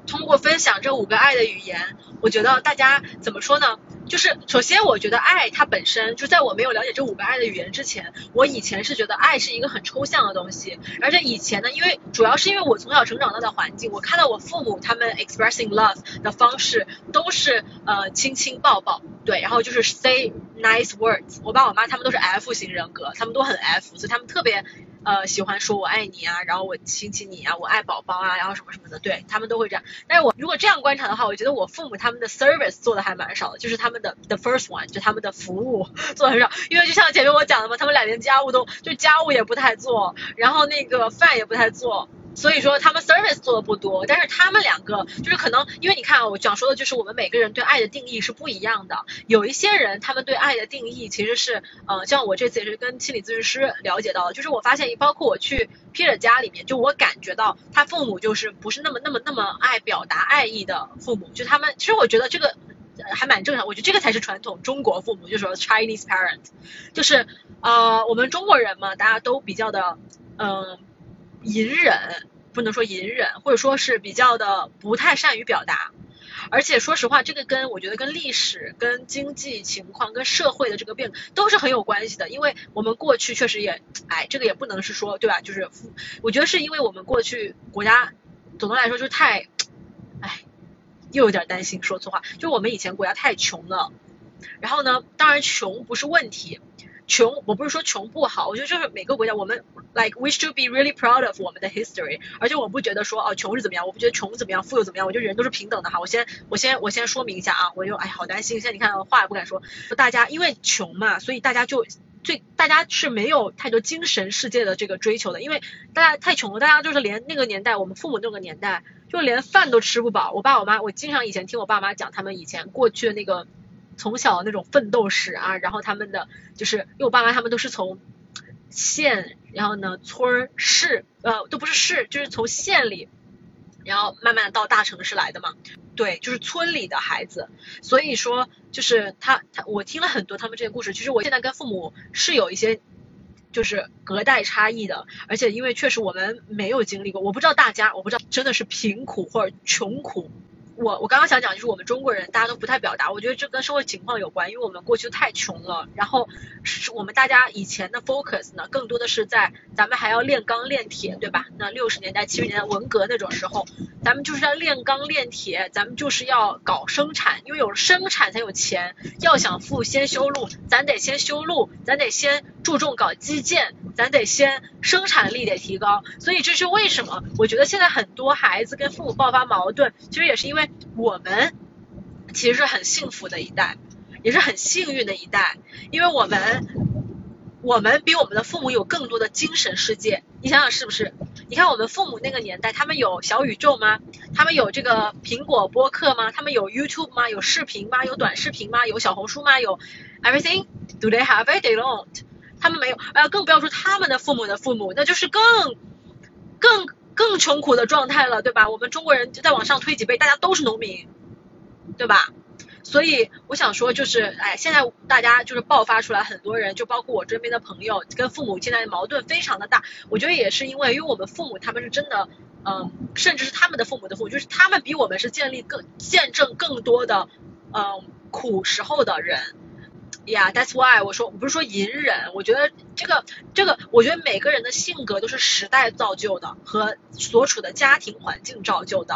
通过分享这五个爱的语言，我觉得大家怎么说呢？就是首先，我觉得爱它本身就在我没有了解这五个爱的语言之前，我以前是觉得爱是一个很抽象的东西，而且以前呢，因为主要是因为我从小成长到的环境，我看到我父母他们 expressing love 的方式都是呃亲亲抱抱，对，然后就是 say nice words。我爸我妈他们都是 F 型人格，他们都很 F，所以他们特别。呃，喜欢说我爱你啊，然后我亲亲你啊，我爱宝宝啊，然后什么什么的，对他们都会这样。但是我如果这样观察的话，我觉得我父母他们的 service 做的还蛮少的，就是他们的 the first one 就他们的服务 做的很少。因为就像前面我讲的嘛，他们俩连家务都就家务也不太做，然后那个饭也不太做。所以说他们 service 做的不多，但是他们两个就是可能，因为你看啊，我讲说的就是我们每个人对爱的定义是不一样的。有一些人他们对爱的定义其实是，呃，像我这次也是跟心理咨询师了解到的，就是我发现，包括我去 Peter 家里面，就我感觉到他父母就是不是那么那么那么爱表达爱意的父母，就他们其实我觉得这个还蛮正常，我觉得这个才是传统中国父母，就是说 Chinese parent，就是呃我们中国人嘛，大家都比较的嗯。隐忍不能说隐忍，或者说是比较的不太善于表达，而且说实话，这个跟我觉得跟历史、跟经济情况、跟社会的这个变都是很有关系的。因为我们过去确实也，哎，这个也不能是说对吧？就是我觉得是因为我们过去国家总的来说就是太，又有点担心说错话，就我们以前国家太穷了。然后呢，当然穷不是问题。穷，我不是说穷不好，我觉得就是每个国家，我们 like we should be really proud of 我们的 history，而且我不觉得说哦穷是怎么样，我不觉得穷怎么样，富又怎么样，我觉得人都是平等的哈。我先我先我先说明一下啊，我就哎好担心，现在你看话也不敢说，大家因为穷嘛，所以大家就最大家是没有太多精神世界的这个追求的，因为大家太穷了，大家就是连那个年代，我们父母那个年代，就连饭都吃不饱。我爸我妈，我经常以前听我爸妈讲他们以前过去的那个。从小那种奋斗史啊，然后他们的就是，因为我爸妈他们都是从县，然后呢村市，呃，都不是市，就是从县里，然后慢慢到大城市来的嘛。对，就是村里的孩子，所以说就是他他我听了很多他们这些故事，其实我现在跟父母是有一些就是隔代差异的，而且因为确实我们没有经历过，我不知道大家，我不知道真的是贫苦或者穷苦。我我刚刚想讲就是我们中国人大家都不太表达，我觉得这跟社会情况有关，因为我们过去太穷了，然后是我们大家以前的 focus 呢，更多的是在咱们还要炼钢炼铁，对吧？那六十年代七十年代文革那种时候，咱们就是要炼钢炼铁，咱们就是要搞生产，因为有了生产才有钱，要想富先修路，咱得先修路，咱得先注重搞基建，咱得先生产力得提高，所以这是为什么？我觉得现在很多孩子跟父母爆发矛盾，其实也是因为。我们其实是很幸福的一代，也是很幸运的一代，因为我们我们比我们的父母有更多的精神世界。你想想是不是？你看我们父母那个年代，他们有小宇宙吗？他们有这个苹果播客吗？他们有 YouTube 吗？有视频吗？有短视频吗？有小红书吗？有 Everything？Do they have it? They don't。他们没有，哎呀，更不要说他们的父母的父母，那就是更更。更穷苦的状态了，对吧？我们中国人就再往上推几辈，大家都是农民，对吧？所以我想说，就是，哎，现在大家就是爆发出来很多人，就包括我身边的朋友，跟父母现在矛盾非常的大。我觉得也是因为，因为我们父母他们是真的，嗯，甚至是他们的父母的父母，就是他们比我们是建立更见证更多的，嗯，苦时候的人。Yeah，that's why 我说我不是说隐忍，我觉得这个这个，我觉得每个人的性格都是时代造就的和所处的家庭环境造就的。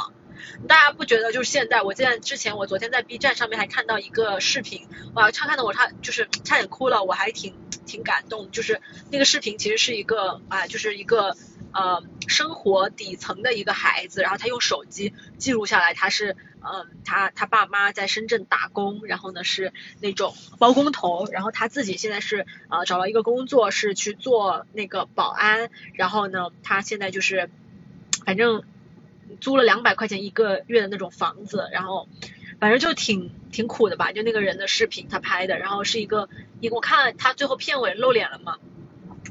大家不觉得就是现在？我记得之前我昨天在 B 站上面还看到一个视频，哇，差看的我差就是差点哭了，我还挺挺感动。就是那个视频其实是一个啊，就是一个呃生活底层的一个孩子，然后他用手机记录下来他是嗯，他他爸妈在深圳打工，然后呢是那种包工头，然后他自己现在是呃找了一个工作是去做那个保安，然后呢他现在就是反正租了两百块钱一个月的那种房子，然后反正就挺挺苦的吧，就那个人的视频他拍的，然后是一个，我看他最后片尾露脸了嘛。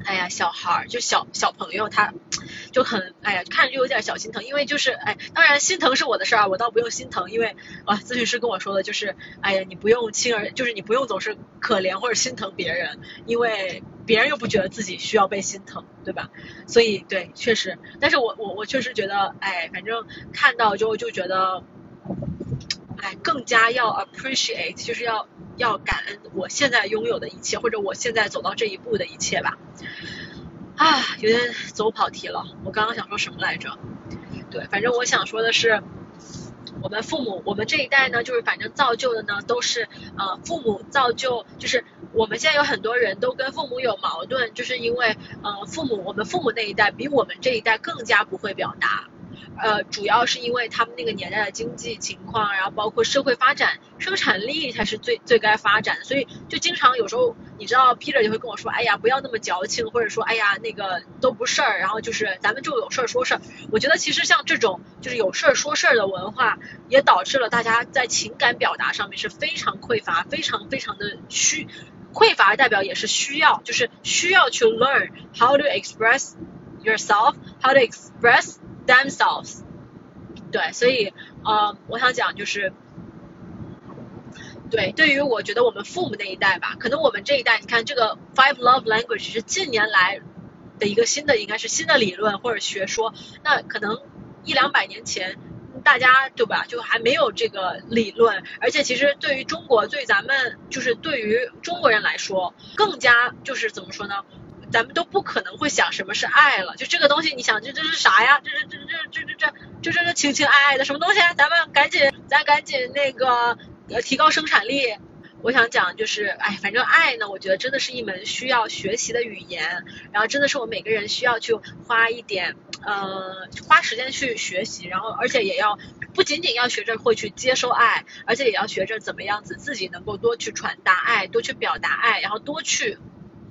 哎呀，小孩儿就小小朋友，他就很哎呀，看着就有点小心疼，因为就是哎，当然心疼是我的事儿，我倒不用心疼，因为啊，咨询师跟我说的就是，哎呀，你不用亲儿，就是你不用总是可怜或者心疼别人，因为别人又不觉得自己需要被心疼，对吧？所以对，确实，但是我我我确实觉得，哎，反正看到之后就觉得，哎，更加要 appreciate，就是要。要感恩我现在拥有的一切，或者我现在走到这一步的一切吧。啊，有点走跑题了。我刚刚想说什么来着？对，反正我想说的是，我们父母，我们这一代呢，就是反正造就的呢，都是呃父母造就，就是我们现在有很多人都跟父母有矛盾，就是因为呃父母，我们父母那一代比我们这一代更加不会表达。呃，主要是因为他们那个年代的经济情况，然后包括社会发展，生产力才是最最该发展的，所以就经常有时候，你知道，Peter 就会跟我说，哎呀，不要那么矫情，或者说，哎呀，那个都不事儿，然后就是咱们就有事儿说事儿。我觉得其实像这种就是有事儿说事儿的文化，也导致了大家在情感表达上面是非常匮乏，非常非常的虚，匮乏代表也是需要，就是需要去 learn how to express yourself，how to express。themselves，对，所以呃，我想讲就是，对，对于我觉得我们父母那一代吧，可能我们这一代，你看这个 five love language 是近年来的一个新的，应该是新的理论或者学说，那可能一两百年前大家对吧，就还没有这个理论，而且其实对于中国，对咱们就是对于中国人来说，更加就是怎么说呢？咱们都不可能会想什么是爱了，就这个东西，你想这这是啥呀？这这这这这这这这这这情情爱爱的什么东西？咱们赶紧，咱赶紧那个呃提高生产力。我想讲就是，哎，反正爱呢，我觉得真的是一门需要学习的语言，然后真的是我每个人需要去花一点呃花时间去学习，然后而且也要不仅仅要学着会去接收爱，而且也要学着怎么样子自己能够多去传达爱，多去表达爱，然后多去。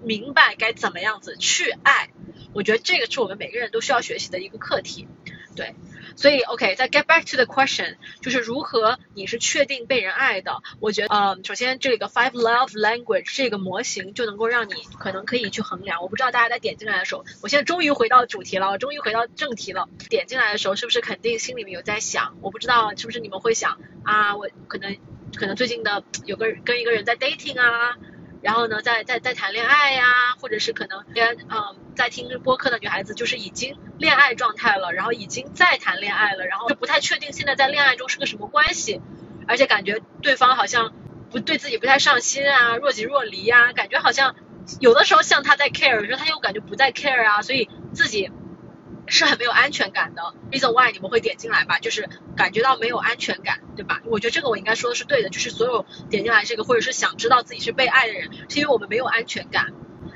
明白该怎么样子去爱，我觉得这个是我们每个人都需要学习的一个课题，对，所以 OK，再 get back to the question，就是如何你是确定被人爱的？我觉得，嗯，首先这个 five love language 这个模型就能够让你可能可以去衡量。我不知道大家在点进来的时候，我现在终于回到主题了，我终于回到正题了。点进来的时候是不是肯定心里面有在想？我不知道是不是你们会想啊，我可能可能最近的有个跟一个人在 dating 啊。然后呢，在在在谈恋爱呀，或者是可能跟嗯在听播客的女孩子，就是已经恋爱状态了，然后已经在谈恋爱了，然后就不太确定现在在恋爱中是个什么关系，而且感觉对方好像不对自己不太上心啊，若即若离呀，感觉好像有的时候像他在 care，有时候他又感觉不在 care 啊，所以自己。是很没有安全感的，reason why 你们会点进来吧？就是感觉到没有安全感，对吧？我觉得这个我应该说的是对的，就是所有点进来这个或者是想知道自己是被爱的人，是因为我们没有安全感。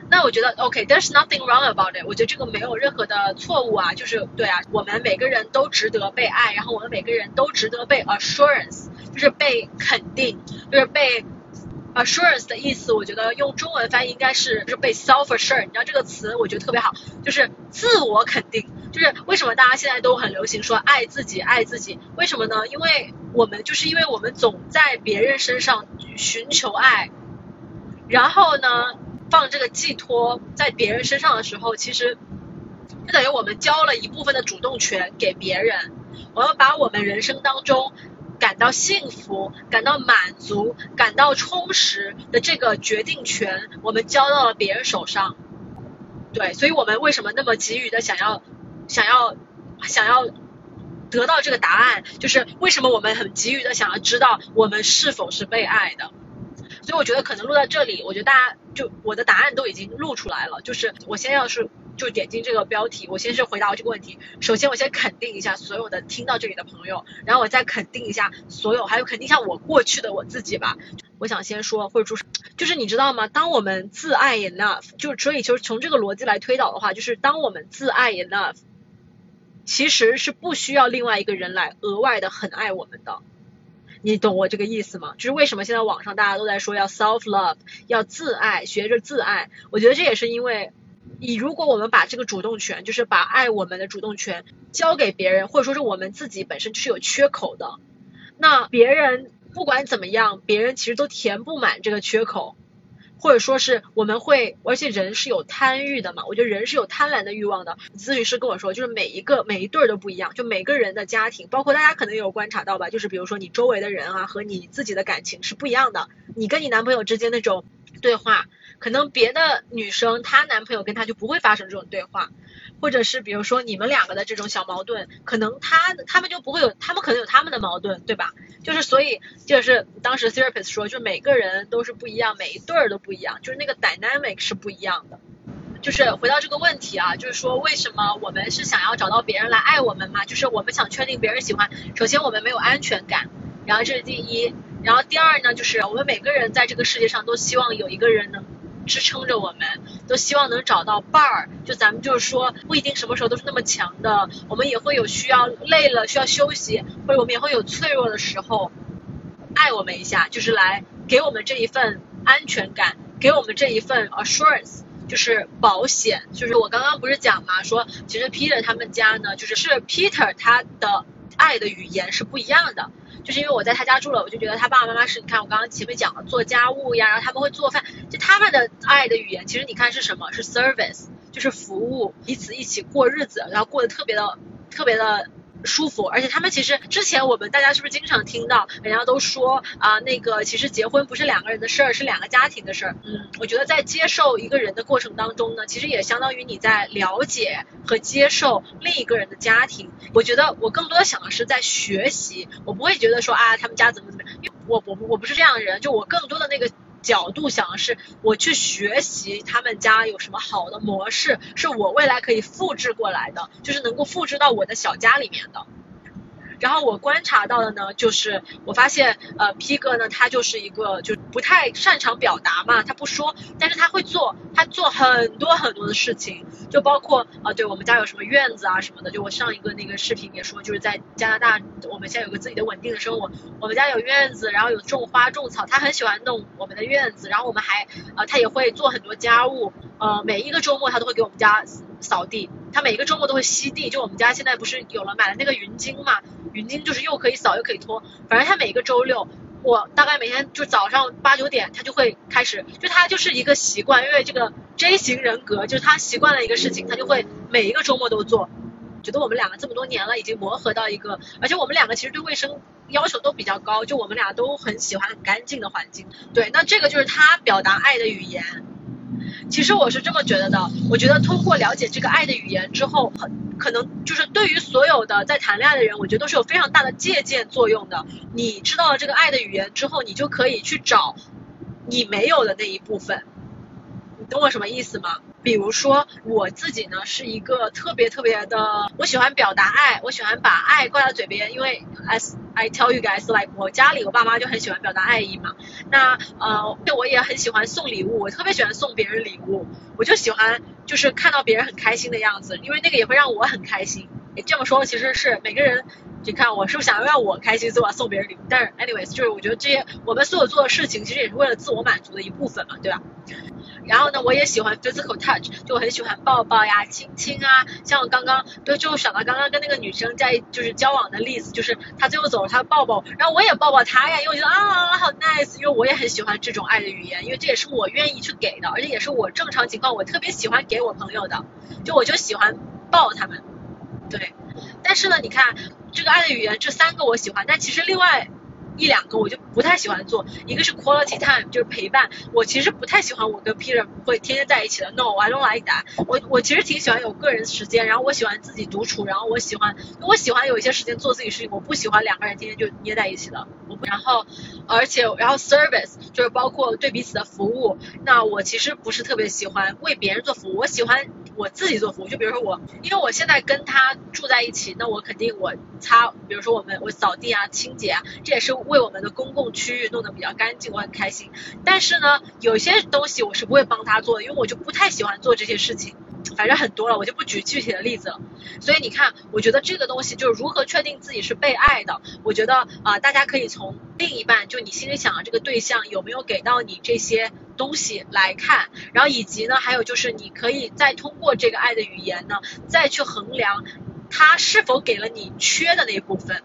那我觉得 OK，there's nothing wrong about it，我觉得这个没有任何的错误啊，就是对啊，我们每个人都值得被爱，然后我们每个人都值得被 assurance，就是被肯定，就是被。Assurance 的意思，我觉得用中文翻译应该是就是被 self assured。你知道这个词，我觉得特别好，就是自我肯定。就是为什么大家现在都很流行说爱自己，爱自己？为什么呢？因为我们就是因为我们总在别人身上寻求爱，然后呢，放这个寄托在别人身上的时候，其实就等于我们交了一部分的主动权给别人。我们把我们人生当中。感到幸福、感到满足、感到充实的这个决定权，我们交到了别人手上。对，所以我们为什么那么急于的想要、想要、想要得到这个答案？就是为什么我们很急于的想要知道我们是否是被爱的？所以我觉得可能录到这里，我觉得大家就我的答案都已经录出来了。就是我先要是。就点进这个标题，我先是回答这个问题。首先，我先肯定一下所有的听到这里的朋友，然后我再肯定一下所有，还有肯定一下我过去的我自己吧。我想先说，或者说，就是你知道吗？当我们自爱 enough，就所以就是从这个逻辑来推导的话，就是当我们自爱 enough，其实是不需要另外一个人来额外的很爱我们的。你懂我这个意思吗？就是为什么现在网上大家都在说要 self love，要自爱，学着自爱。我觉得这也是因为，你如果我们把这个主动权，就是把爱我们的主动权交给别人，或者说是我们自己本身是有缺口的，那别人不管怎么样，别人其实都填不满这个缺口。或者说是我们会，而且人是有贪欲的嘛，我觉得人是有贪婪的欲望的。咨询师跟我说，就是每一个每一对儿都不一样，就每个人的家庭，包括大家可能也有观察到吧，就是比如说你周围的人啊和你自己的感情是不一样的。你跟你男朋友之间那种对话，可能别的女生她男朋友跟她就不会发生这种对话。或者是比如说你们两个的这种小矛盾，可能他他们就不会有，他们可能有他们的矛盾，对吧？就是所以就是当时 therapist 说，就每个人都是不一样，每一对儿都不一样，就是那个 dynamic 是不一样的。就是回到这个问题啊，就是说为什么我们是想要找到别人来爱我们嘛？就是我们想确定别人喜欢，首先我们没有安全感，然后这是第一，然后第二呢，就是我们每个人在这个世界上都希望有一个人能。支撑着我们，都希望能找到伴儿。就咱们就是说，不一定什么时候都是那么强的，我们也会有需要累了需要休息，或者我们也会有脆弱的时候，爱我们一下，就是来给我们这一份安全感，给我们这一份 assurance，就是保险。就是我刚刚不是讲嘛，说其实 Peter 他们家呢，就是是 Peter 他的爱的语言是不一样的。就是因为我在他家住了，我就觉得他爸爸妈妈是你看我刚刚前面讲了做家务呀，然后他们会做饭，就他们的爱的语言，其实你看是什么？是 service，就是服务，彼此一起过日子，然后过得特别的特别的。舒服，而且他们其实之前我们大家是不是经常听到人家都说啊，那个其实结婚不是两个人的事儿，是两个家庭的事儿。嗯，我觉得在接受一个人的过程当中呢，其实也相当于你在了解和接受另一个人的家庭。我觉得我更多的想的是在学习，我不会觉得说啊他们家怎么怎么样，因为我我我不是这样的人，就我更多的那个。角度想的是，我去学习他们家有什么好的模式，是我未来可以复制过来的，就是能够复制到我的小家里面的。然后我观察到的呢，就是我发现，呃，P 哥呢，他就是一个就不太擅长表达嘛，他不说，但是他会做，他做很多很多的事情，就包括啊，对我们家有什么院子啊什么的，就我上一个那个视频也说，就是在加拿大，我们现在有个自己的稳定的生活，我们家有院子，然后有种花种草，他很喜欢弄我们的院子，然后我们还呃，他也会做很多家务，呃，每一个周末他都会给我们家扫地，他每一个周末都会吸地，就我们家现在不是有了买了那个云鲸嘛。云巾就是又可以扫又可以拖，反正他每个周六，我大概每天就早上八九点，他就会开始，就他就是一个习惯，因为这个 J 型人格，就是他习惯了一个事情，他就会每一个周末都做。觉得我们两个这么多年了，已经磨合到一个，而且我们两个其实对卫生要求都比较高，就我们俩都很喜欢很干净的环境。对，那这个就是他表达爱的语言。其实我是这么觉得的，我觉得通过了解这个爱的语言之后，很可能就是对于所有的在谈恋爱的人，我觉得都是有非常大的借鉴作用的。你知道了这个爱的语言之后，你就可以去找你没有的那一部分。你懂我什么意思吗？比如说我自己呢，是一个特别特别的，我喜欢表达爱，我喜欢把爱挂在嘴边，因为 as I tell you guys like 我家里我爸妈就很喜欢表达爱意嘛。那呃，我也很喜欢送礼物，我特别喜欢送别人礼物，我就喜欢就是看到别人很开心的样子，因为那个也会让我很开心。这么说其实是每个人，你看我是不是想要让我开心，所以送别人礼物？但是 anyways，就是我觉得这些我们所有做的事情，其实也是为了自我满足的一部分嘛，对吧？然后呢，我也喜欢 physical touch，就我很喜欢抱抱呀、亲亲啊。像我刚刚，对，就想到刚刚跟那个女生在就是交往的例子，就是她最后走了，她抱抱，然后我也抱抱她呀，因为我觉得啊好 nice，因为我也很喜欢这种爱的语言，因为这也是我愿意去给的，而且也是我正常情况我特别喜欢给我朋友的，就我就喜欢抱他们，对。但是呢，你看这个爱的语言，这三个我喜欢，但其实另外。一两个我就不太喜欢做，一个是 quality time，就是陪伴。我其实不太喜欢我跟 Peter 会天天在一起的，No，I don't like that。我我其实挺喜欢有个人时间，然后我喜欢自己独处，然后我喜欢我喜欢有一些时间做自己事情，我不喜欢两个人天天就捏在一起的。然后而且然后 service 就是包括对彼此的服务，那我其实不是特别喜欢为别人做服务，我喜欢我自己做服务。就比如说我，因为我现在跟他住在一起，那我肯定我擦，比如说我们我扫地啊、清洁啊，这也是。为我们的公共区域弄得比较干净，我很开心。但是呢，有些东西我是不会帮他做的，因为我就不太喜欢做这些事情。反正很多了，我就不举具体的例子了。所以你看，我觉得这个东西就是如何确定自己是被爱的。我觉得啊，大家可以从另一半，就你心里想的这个对象有没有给到你这些东西来看，然后以及呢，还有就是你可以再通过这个爱的语言呢，再去衡量他是否给了你缺的那一部分。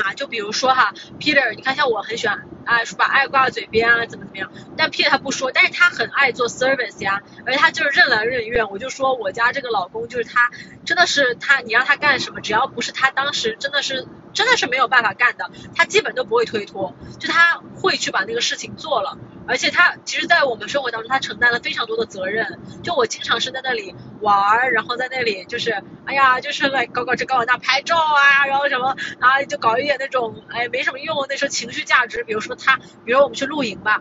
啊，就比如说哈，Peter，你看像我很喜欢啊，说把爱挂在嘴边啊，怎么怎么样，但 Peter 他不说，但是他很爱做 service 呀，而且他就是任劳任怨。我就说我家这个老公就是他，真的是他，你让他干什么，只要不是他当时真的是真的是没有办法干的，他基本都不会推脱，就他会去把那个事情做了。而且他其实，在我们生活当中，他承担了非常多的责任。就我经常是在那里玩儿，然后在那里就是，哎呀，就是来搞搞这搞搞那拍照啊，然后什么啊，就搞一点那种，哎，没什么用，那时候情绪价值。比如说他，比如我们去露营吧，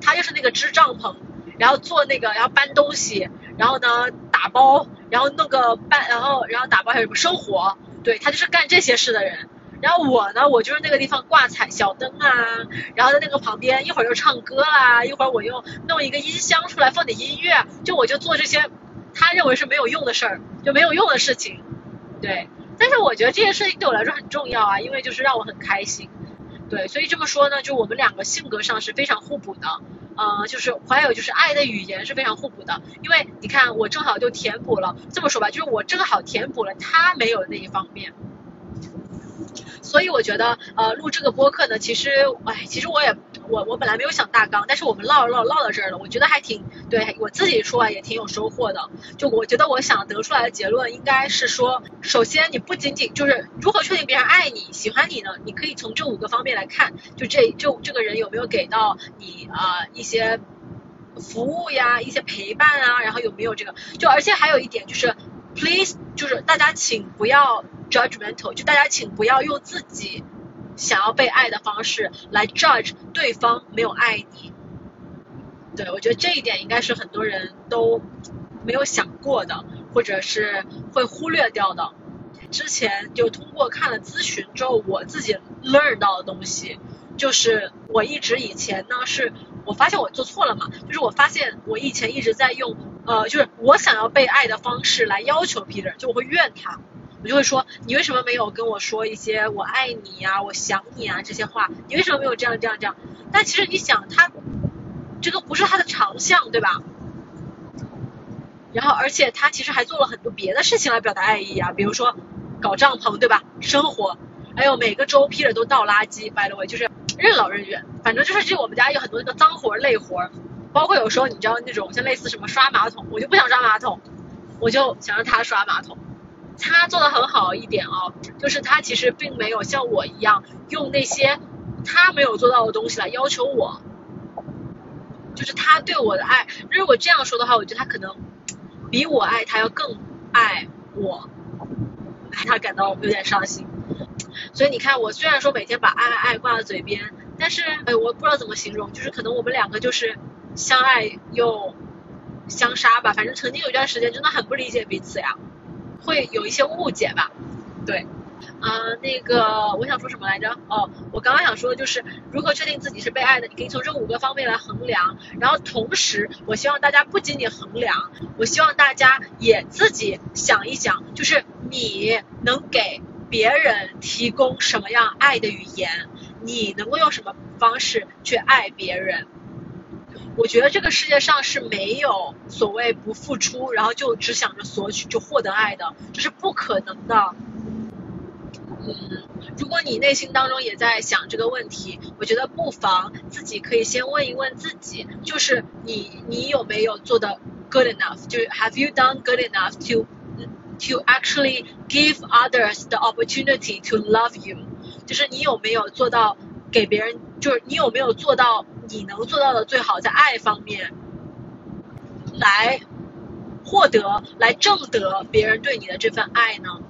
他就是那个支帐篷，然后做那个，然后搬东西，然后呢打包，然后弄个搬，然后然后打包还有什么生火，对他就是干这些事的人。然后我呢，我就是那个地方挂彩小灯啊，然后在那个旁边一会儿又唱歌啦，一会儿我又弄一个音箱出来放点音乐，就我就做这些他认为是没有用的事儿，就没有用的事情，对。但是我觉得这些事情。对我来说很重要啊，因为就是让我很开心，对。所以这么说呢，就我们两个性格上是非常互补的，呃，就是还有就是爱的语言是非常互补的，因为你看我正好就填补了，这么说吧，就是我正好填补了他没有的那一方面。所以我觉得，呃，录这个播客呢，其实，哎，其实我也，我我本来没有想大纲，但是我们唠唠唠到这儿了，我觉得还挺，对我自己说也挺有收获的。就我觉得我想得出来的结论应该是说，首先你不仅仅就是如何确定别人爱你、喜欢你呢？你可以从这五个方面来看，就这就这个人有没有给到你啊一些服务呀、一些陪伴啊，然后有没有这个，就而且还有一点就是，please，就是大家请不要。judgmental，就大家请不要用自己想要被爱的方式来 judge 对方没有爱你。对我觉得这一点应该是很多人都没有想过的，或者是会忽略掉的。之前就通过看了咨询之后，我自己 learn 到的东西，就是我一直以前呢是，我发现我做错了嘛，就是我发现我以前一直在用呃，就是我想要被爱的方式来要求 Peter，就我会怨他。我就会说，你为什么没有跟我说一些我爱你呀、我想你啊这些话？你为什么没有这样这样这样？但其实你想，他这个不是他的长项，对吧？然后，而且他其实还做了很多别的事情来表达爱意啊，比如说搞帐篷，对吧？生活，还有每个周 Peter 都倒垃圾，by the way，就是任劳任怨。反正就是这我们家有很多那个脏活累活，包括有时候你知道那种像类似什么刷马桶，我就不想刷马桶，我就想让他刷马桶。他做的很好一点哦，就是他其实并没有像我一样用那些他没有做到的东西来要求我，就是他对我的爱。如果这样说的话，我觉得他可能比我爱他要更爱我，他感到有点伤心。所以你看，我虽然说每天把爱爱爱挂在嘴边，但是哎，我不知道怎么形容，就是可能我们两个就是相爱又相杀吧。反正曾经有一段时间真的很不理解彼此呀。会有一些误解吧，对，嗯，那个我想说什么来着？哦，我刚刚想说的就是如何确定自己是被爱的，你可以从这五个方面来衡量。然后同时，我希望大家不仅仅衡量，我希望大家也自己想一想，就是你能给别人提供什么样爱的语言，你能够用什么方式去爱别人。我觉得这个世界上是没有所谓不付出，然后就只想着索取就获得爱的，这是不可能的。嗯，如果你内心当中也在想这个问题，我觉得不妨自己可以先问一问自己，就是你你有没有做的 good enough？就是 Have you done good enough to to actually give others the opportunity to love you？就是你有没有做到给别人，就是你有没有做到？你能做到的最好在爱方面，来获得、来挣得别人对你的这份爱呢？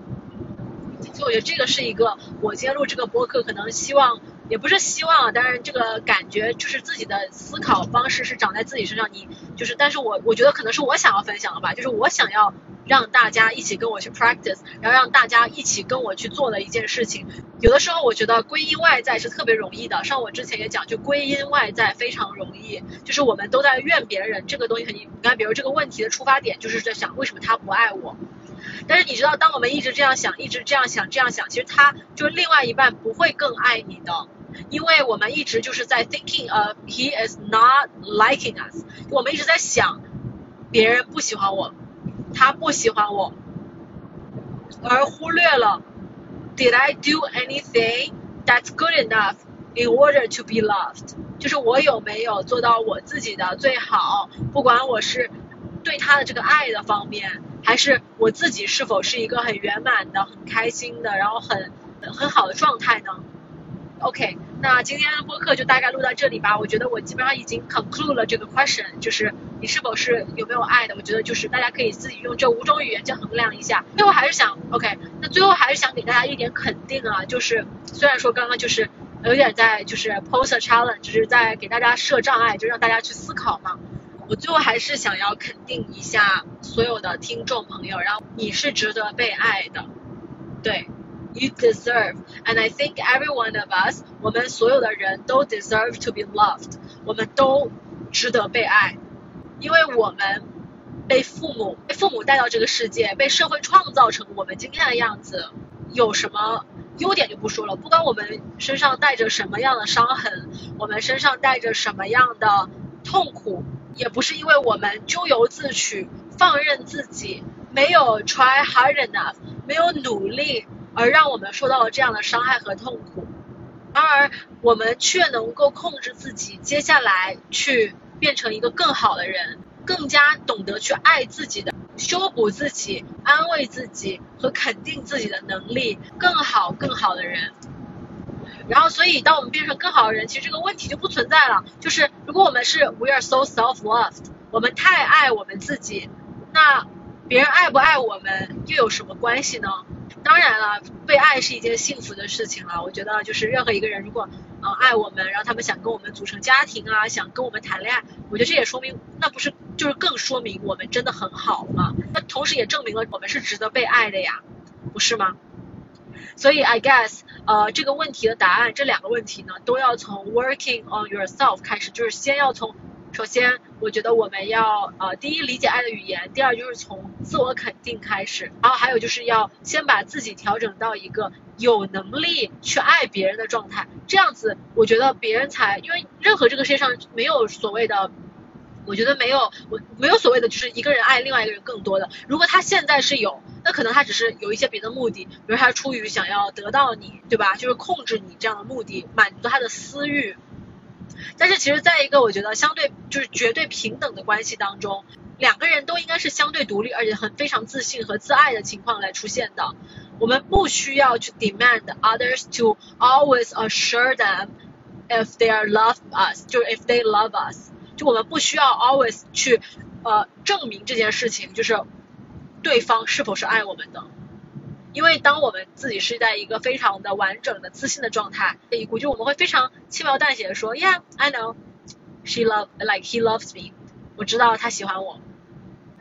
所以我觉得这个是一个我今天录这个播客可能希望也不是希望啊，但是这个感觉就是自己的思考方式是长在自己身上。你就是，但是我我觉得可能是我想要分享的吧，就是我想要让大家一起跟我去 practice，然后让大家一起跟我去做的一件事情。有的时候我觉得归因外在是特别容易的，像我之前也讲，就归因外在非常容易，就是我们都在怨别人，这个东西肯定，你看，比如这个问题的出发点就是在想为什么他不爱我。但是你知道，当我们一直这样想，一直这样想，这样想，其实他就另外一半不会更爱你的。因为我们一直就是在 thinking of he is not liking us，我们一直在想别人不喜欢我，他不喜欢我，而忽略了 did I do anything that's good enough in order to be loved？就是我有没有做到我自己的最好，不管我是对他的这个爱的方面，还是我自己是否是一个很圆满的、很开心的，然后很很好的状态呢？OK，那今天的播客就大概录到这里吧。我觉得我基本上已经 conclude 了这个 question，就是你是否是有没有爱的。我觉得就是大家可以自己用这五种语言去衡量一下。最后还是想 OK，那最后还是想给大家一点肯定啊，就是虽然说刚刚就是有点在就是 pose a challenge，就是在给大家设障碍，就让大家去思考嘛。我最后还是想要肯定一下所有的听众朋友，然后你是值得被爱的，对。You deserve, and I think every one of us，我们所有的人都 deserve to be loved，我们都值得被爱，因为我们被父母被父母带到这个世界，被社会创造成我们今天的样子。有什么优点就不说了，不管我们身上带着什么样的伤痕，我们身上带着什么样的痛苦，也不是因为我们咎由自取，放任自己，没有 try hard enough，没有努力。而让我们受到了这样的伤害和痛苦，然而我们却能够控制自己，接下来去变成一个更好的人，更加懂得去爱自己的，修补自己，安慰自己和肯定自己的能力，更好更好的人。然后，所以当我们变成更好的人，其实这个问题就不存在了。就是如果我们是 we are so self-loved，我们太爱我们自己，那别人爱不爱我们又有什么关系呢？当然了，被爱是一件幸福的事情了。我觉得就是任何一个人，如果嗯爱我们，然后他们想跟我们组成家庭啊，想跟我们谈恋爱，我觉得这也说明，那不是就是更说明我们真的很好吗？那同时也证明了我们是值得被爱的呀，不是吗？所以 I guess 呃这个问题的答案，这两个问题呢，都要从 working on yourself 开始，就是先要从。首先，我觉得我们要呃，第一理解爱的语言，第二就是从自我肯定开始，然后还有就是要先把自己调整到一个有能力去爱别人的状态，这样子我觉得别人才，因为任何这个世界上没有所谓的，我觉得没有我没有所谓的就是一个人爱另外一个人更多的，如果他现在是有，那可能他只是有一些别的目的，比如他出于想要得到你，对吧？就是控制你这样的目的，满足他的私欲。但是其实，在一个我觉得相对就是绝对平等的关系当中，两个人都应该是相对独立，而且很非常自信和自爱的情况来出现的。我们不需要去 demand others to always assure them if they're love us，就是 if they love us，就我们不需要 always 去呃证明这件事情，就是对方是否是爱我们的。因为当我们自己是在一个非常的完整的自信的状态，估计我们会非常轻描淡写的说，Yeah, I know, she love like he loves me，我知道他喜欢我。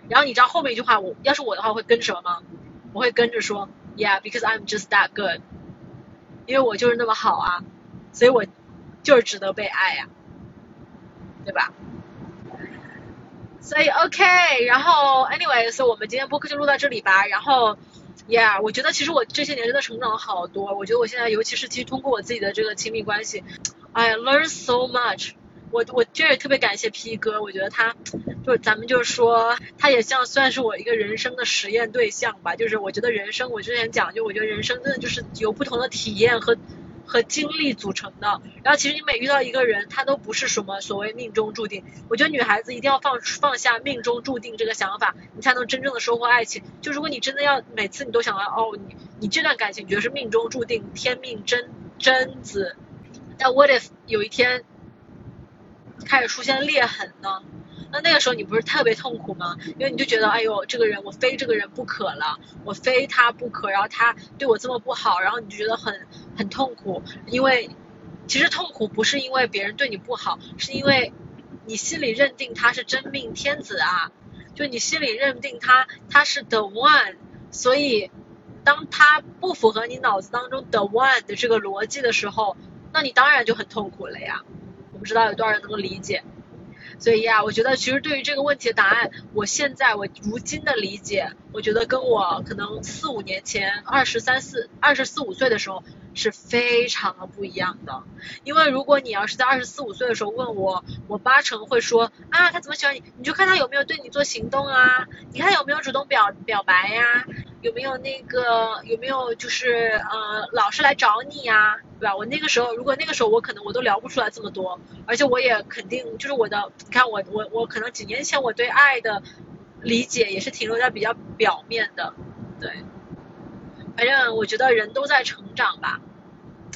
然后你知道后面一句话，我要是我的话会跟什么吗？我会跟着说，Yeah, because I'm just that good，因为我就是那么好啊，所以我就是值得被爱呀，对吧？所以 OK，然后 Anyway，所以我们今天播客就录到这里吧，然后。Yeah，我觉得其实我这些年真的成长了好多。我觉得我现在，尤其是其实通过我自己的这个亲密关系，I learn so much。我我这也特别感谢 P 哥，我觉得他就咱们就是说他也像算是我一个人生的实验对象吧。就是我觉得人生，我之前讲就我觉得人生真的就是有不同的体验和。和经历组成的，然后其实你每遇到一个人，他都不是什么所谓命中注定。我觉得女孩子一定要放放下命中注定这个想法，你才能真正的收获爱情。就如果你真的要每次你都想要哦，你你这段感情觉得是命中注定，天命真真子，但 what if 有一天开始出现裂痕呢？那那个时候你不是特别痛苦吗？因为你就觉得，哎呦，这个人我非这个人不可了，我非他不可，然后他对我这么不好，然后你就觉得很很痛苦，因为其实痛苦不是因为别人对你不好，是因为你心里认定他是真命天子啊，就你心里认定他他是 the one，所以当他不符合你脑子当中 the one 的这个逻辑的时候，那你当然就很痛苦了呀。我不知道有多少人能够理解。所以呀，我觉得其实对于这个问题的答案，我现在我如今的理解，我觉得跟我可能四五年前二十三四、二十四五岁的时候是非常的不一样的。因为如果你要是在二十四五岁的时候问我，我八成会说啊，他怎么喜欢你？你就看他有没有对你做行动啊，你看有没有主动表表白呀，有没有那个有没有就是呃老是来找你呀？对吧？我那个时候，如果那个时候我可能我都聊不出来这么多，而且我也肯定就是我的，你看我我我可能几年前我对爱的理解也是停留在比较表面的，对。反正我觉得人都在成长吧，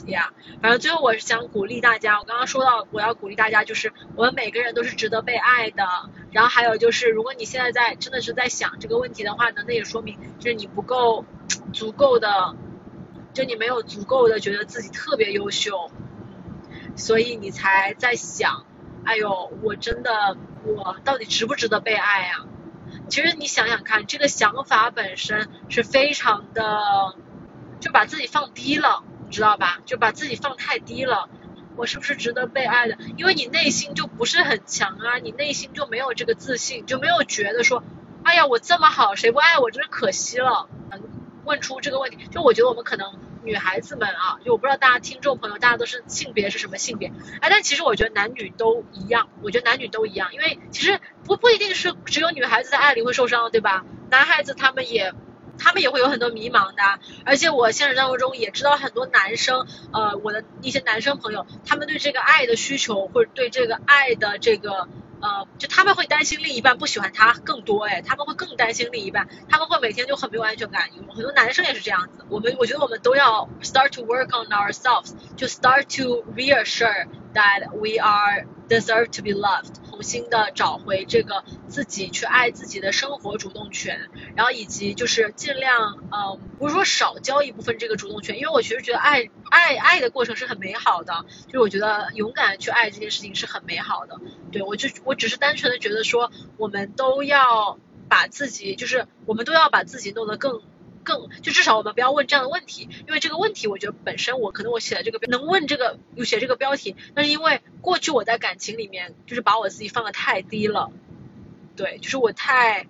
呀。反正最后我是想鼓励大家，我刚刚说到我要鼓励大家，就是我们每个人都是值得被爱的。然后还有就是，如果你现在在真的是在想这个问题的话呢，那也说明就是你不够足够的。就你没有足够的觉得自己特别优秀，所以你才在想，哎呦，我真的我到底值不值得被爱啊？其实你想想看，这个想法本身是非常的，就把自己放低了，你知道吧？就把自己放太低了，我是不是值得被爱的？因为你内心就不是很强啊，你内心就没有这个自信，就没有觉得说，哎呀，我这么好，谁不爱我，真是可惜了。问出这个问题，就我觉得我们可能女孩子们啊，就我不知道大家听众朋友，大家都是性别是什么性别？哎，但其实我觉得男女都一样，我觉得男女都一样，因为其实不不一定是只有女孩子在爱里会受伤，对吧？男孩子他们也他们也会有很多迷茫的，而且我现实生活中也知道很多男生，呃，我的一些男生朋友，他们对这个爱的需求或者对这个爱的这个。呃，就他们会担心另一半不喜欢他更多哎，他们会更担心另一半，他们会每天就很没有安全感。有很多男生也是这样子。我们我觉得我们都要 start to work on ourselves，就 start to reassure that we are deserve to be loved，重新的找回这个自己去爱自己的生活主动权，然后以及就是尽量呃，不是说少交一部分这个主动权，因为我其实觉得爱爱爱的过程是很美好的，就是我觉得勇敢去爱这件事情是很美好的。对我就我只是单纯的觉得说，我们都要把自己，就是我们都要把自己弄得更更，就至少我们不要问这样的问题，因为这个问题我觉得本身我可能我写的这个能问这个有写这个标题，那是因为过去我在感情里面就是把我自己放的太低了，对，就是我太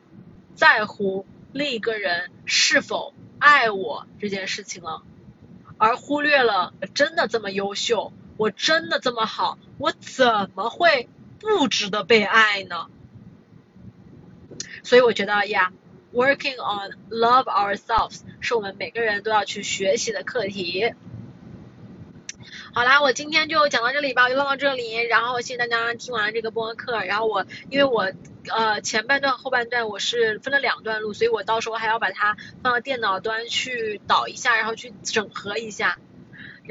在乎另一个人是否爱我这件事情了，而忽略了真的这么优秀，我真的这么好，我怎么会？不值得被爱呢，所以我觉得呀，working on love ourselves 是我们每个人都要去学习的课题。好啦，我今天就讲到这里吧，就唠到这里。然后谢谢大家听完这个播客。然后我因为我呃前半段后半段我是分了两段录，所以我到时候还要把它放到电脑端去导一下，然后去整合一下。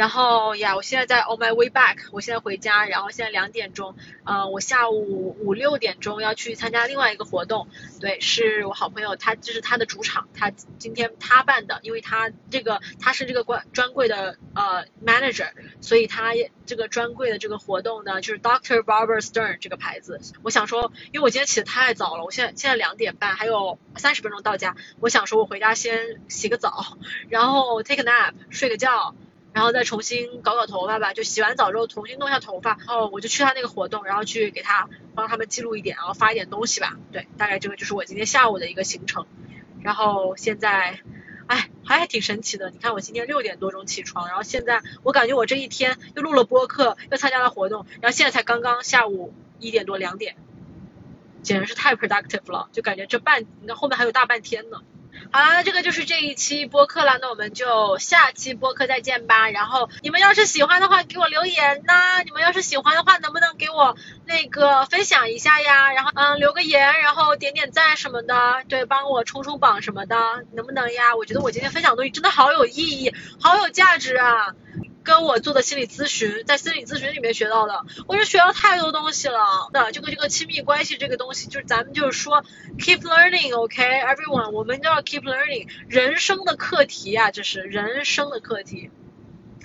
然后呀，我现在在 on my way back，我现在回家，然后现在两点钟，呃，我下午五六点钟要去参加另外一个活动，对，是我好朋友，他这是他的主场，他今天他办的，因为他这个他是这个专专柜的呃 manager，所以他这个专柜的这个活动呢，就是 Doctor Barber Stern 这个牌子，我想说，因为我今天起的太早了，我现在现在两点半，还有三十分钟到家，我想说我回家先洗个澡，然后 take a nap 睡个觉。然后再重新搞搞头发吧，就洗完澡之后重新弄一下头发，然后我就去他那个活动，然后去给他帮他们记录一点，然后发一点东西吧。对，大概这个就是我今天下午的一个行程。然后现在，哎，还还挺神奇的。你看我今天六点多钟起床，然后现在我感觉我这一天又录了播客，又参加了活动，然后现在才刚刚下午一点多两点，简直是太 productive 了，就感觉这半，你看后面还有大半天呢。好啦，这个就是这一期播客了，那我们就下期播客再见吧。然后你们要是喜欢的话，给我留言呐。你们要是喜欢的话，能不能给我那个分享一下呀？然后嗯，留个言，然后点点赞什么的，对，帮我冲冲榜什么的，能不能呀？我觉得我今天分享的东西真的好有意义，好有价值啊。跟我做的心理咨询，在心理咨询里面学到的，我就学到太多东西了。那这个这个亲密关系这个东西，就是咱们就是说，keep learning，OK，everyone，我们都要 keep learning，人生的课题啊，这是人生的课题。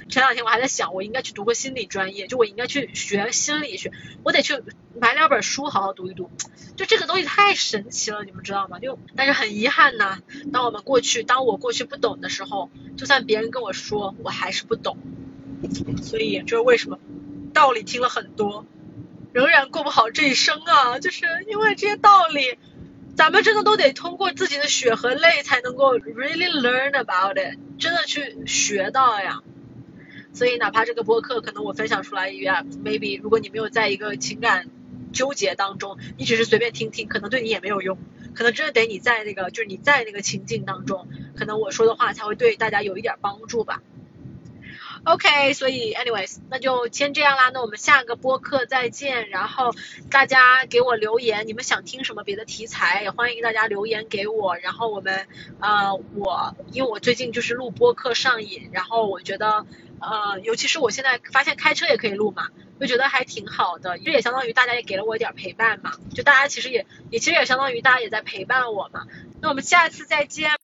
前两天我还在想，我应该去读个心理专业，就我应该去学心理学，我得去买两本书好好读一读。就这个东西太神奇了，你们知道吗？就但是很遗憾呐，当我们过去，当我过去不懂的时候，就算别人跟我说，我还是不懂。所以这是为什么道理听了很多，仍然过不好这一生啊，就是因为这些道理。咱们真的都得通过自己的血和泪才能够 really learn about it，真的去学到呀。所以哪怕这个播客可能我分享出来一样 maybe 如果你没有在一个情感纠结当中，你只是随便听听，可能对你也没有用。可能真的得你在那个就是你在那个情境当中，可能我说的话才会对大家有一点帮助吧。OK，所以 anyways，那就先这样啦。那我们下个播客再见。然后大家给我留言，你们想听什么别的题材，也欢迎大家留言给我。然后我们呃，我因为我最近就是录播客上瘾，然后我觉得呃，尤其是我现在发现开车也可以录嘛，就觉得还挺好的。这也相当于大家也给了我一点陪伴嘛，就大家其实也也其实也相当于大家也在陪伴我嘛。那我们下次再见。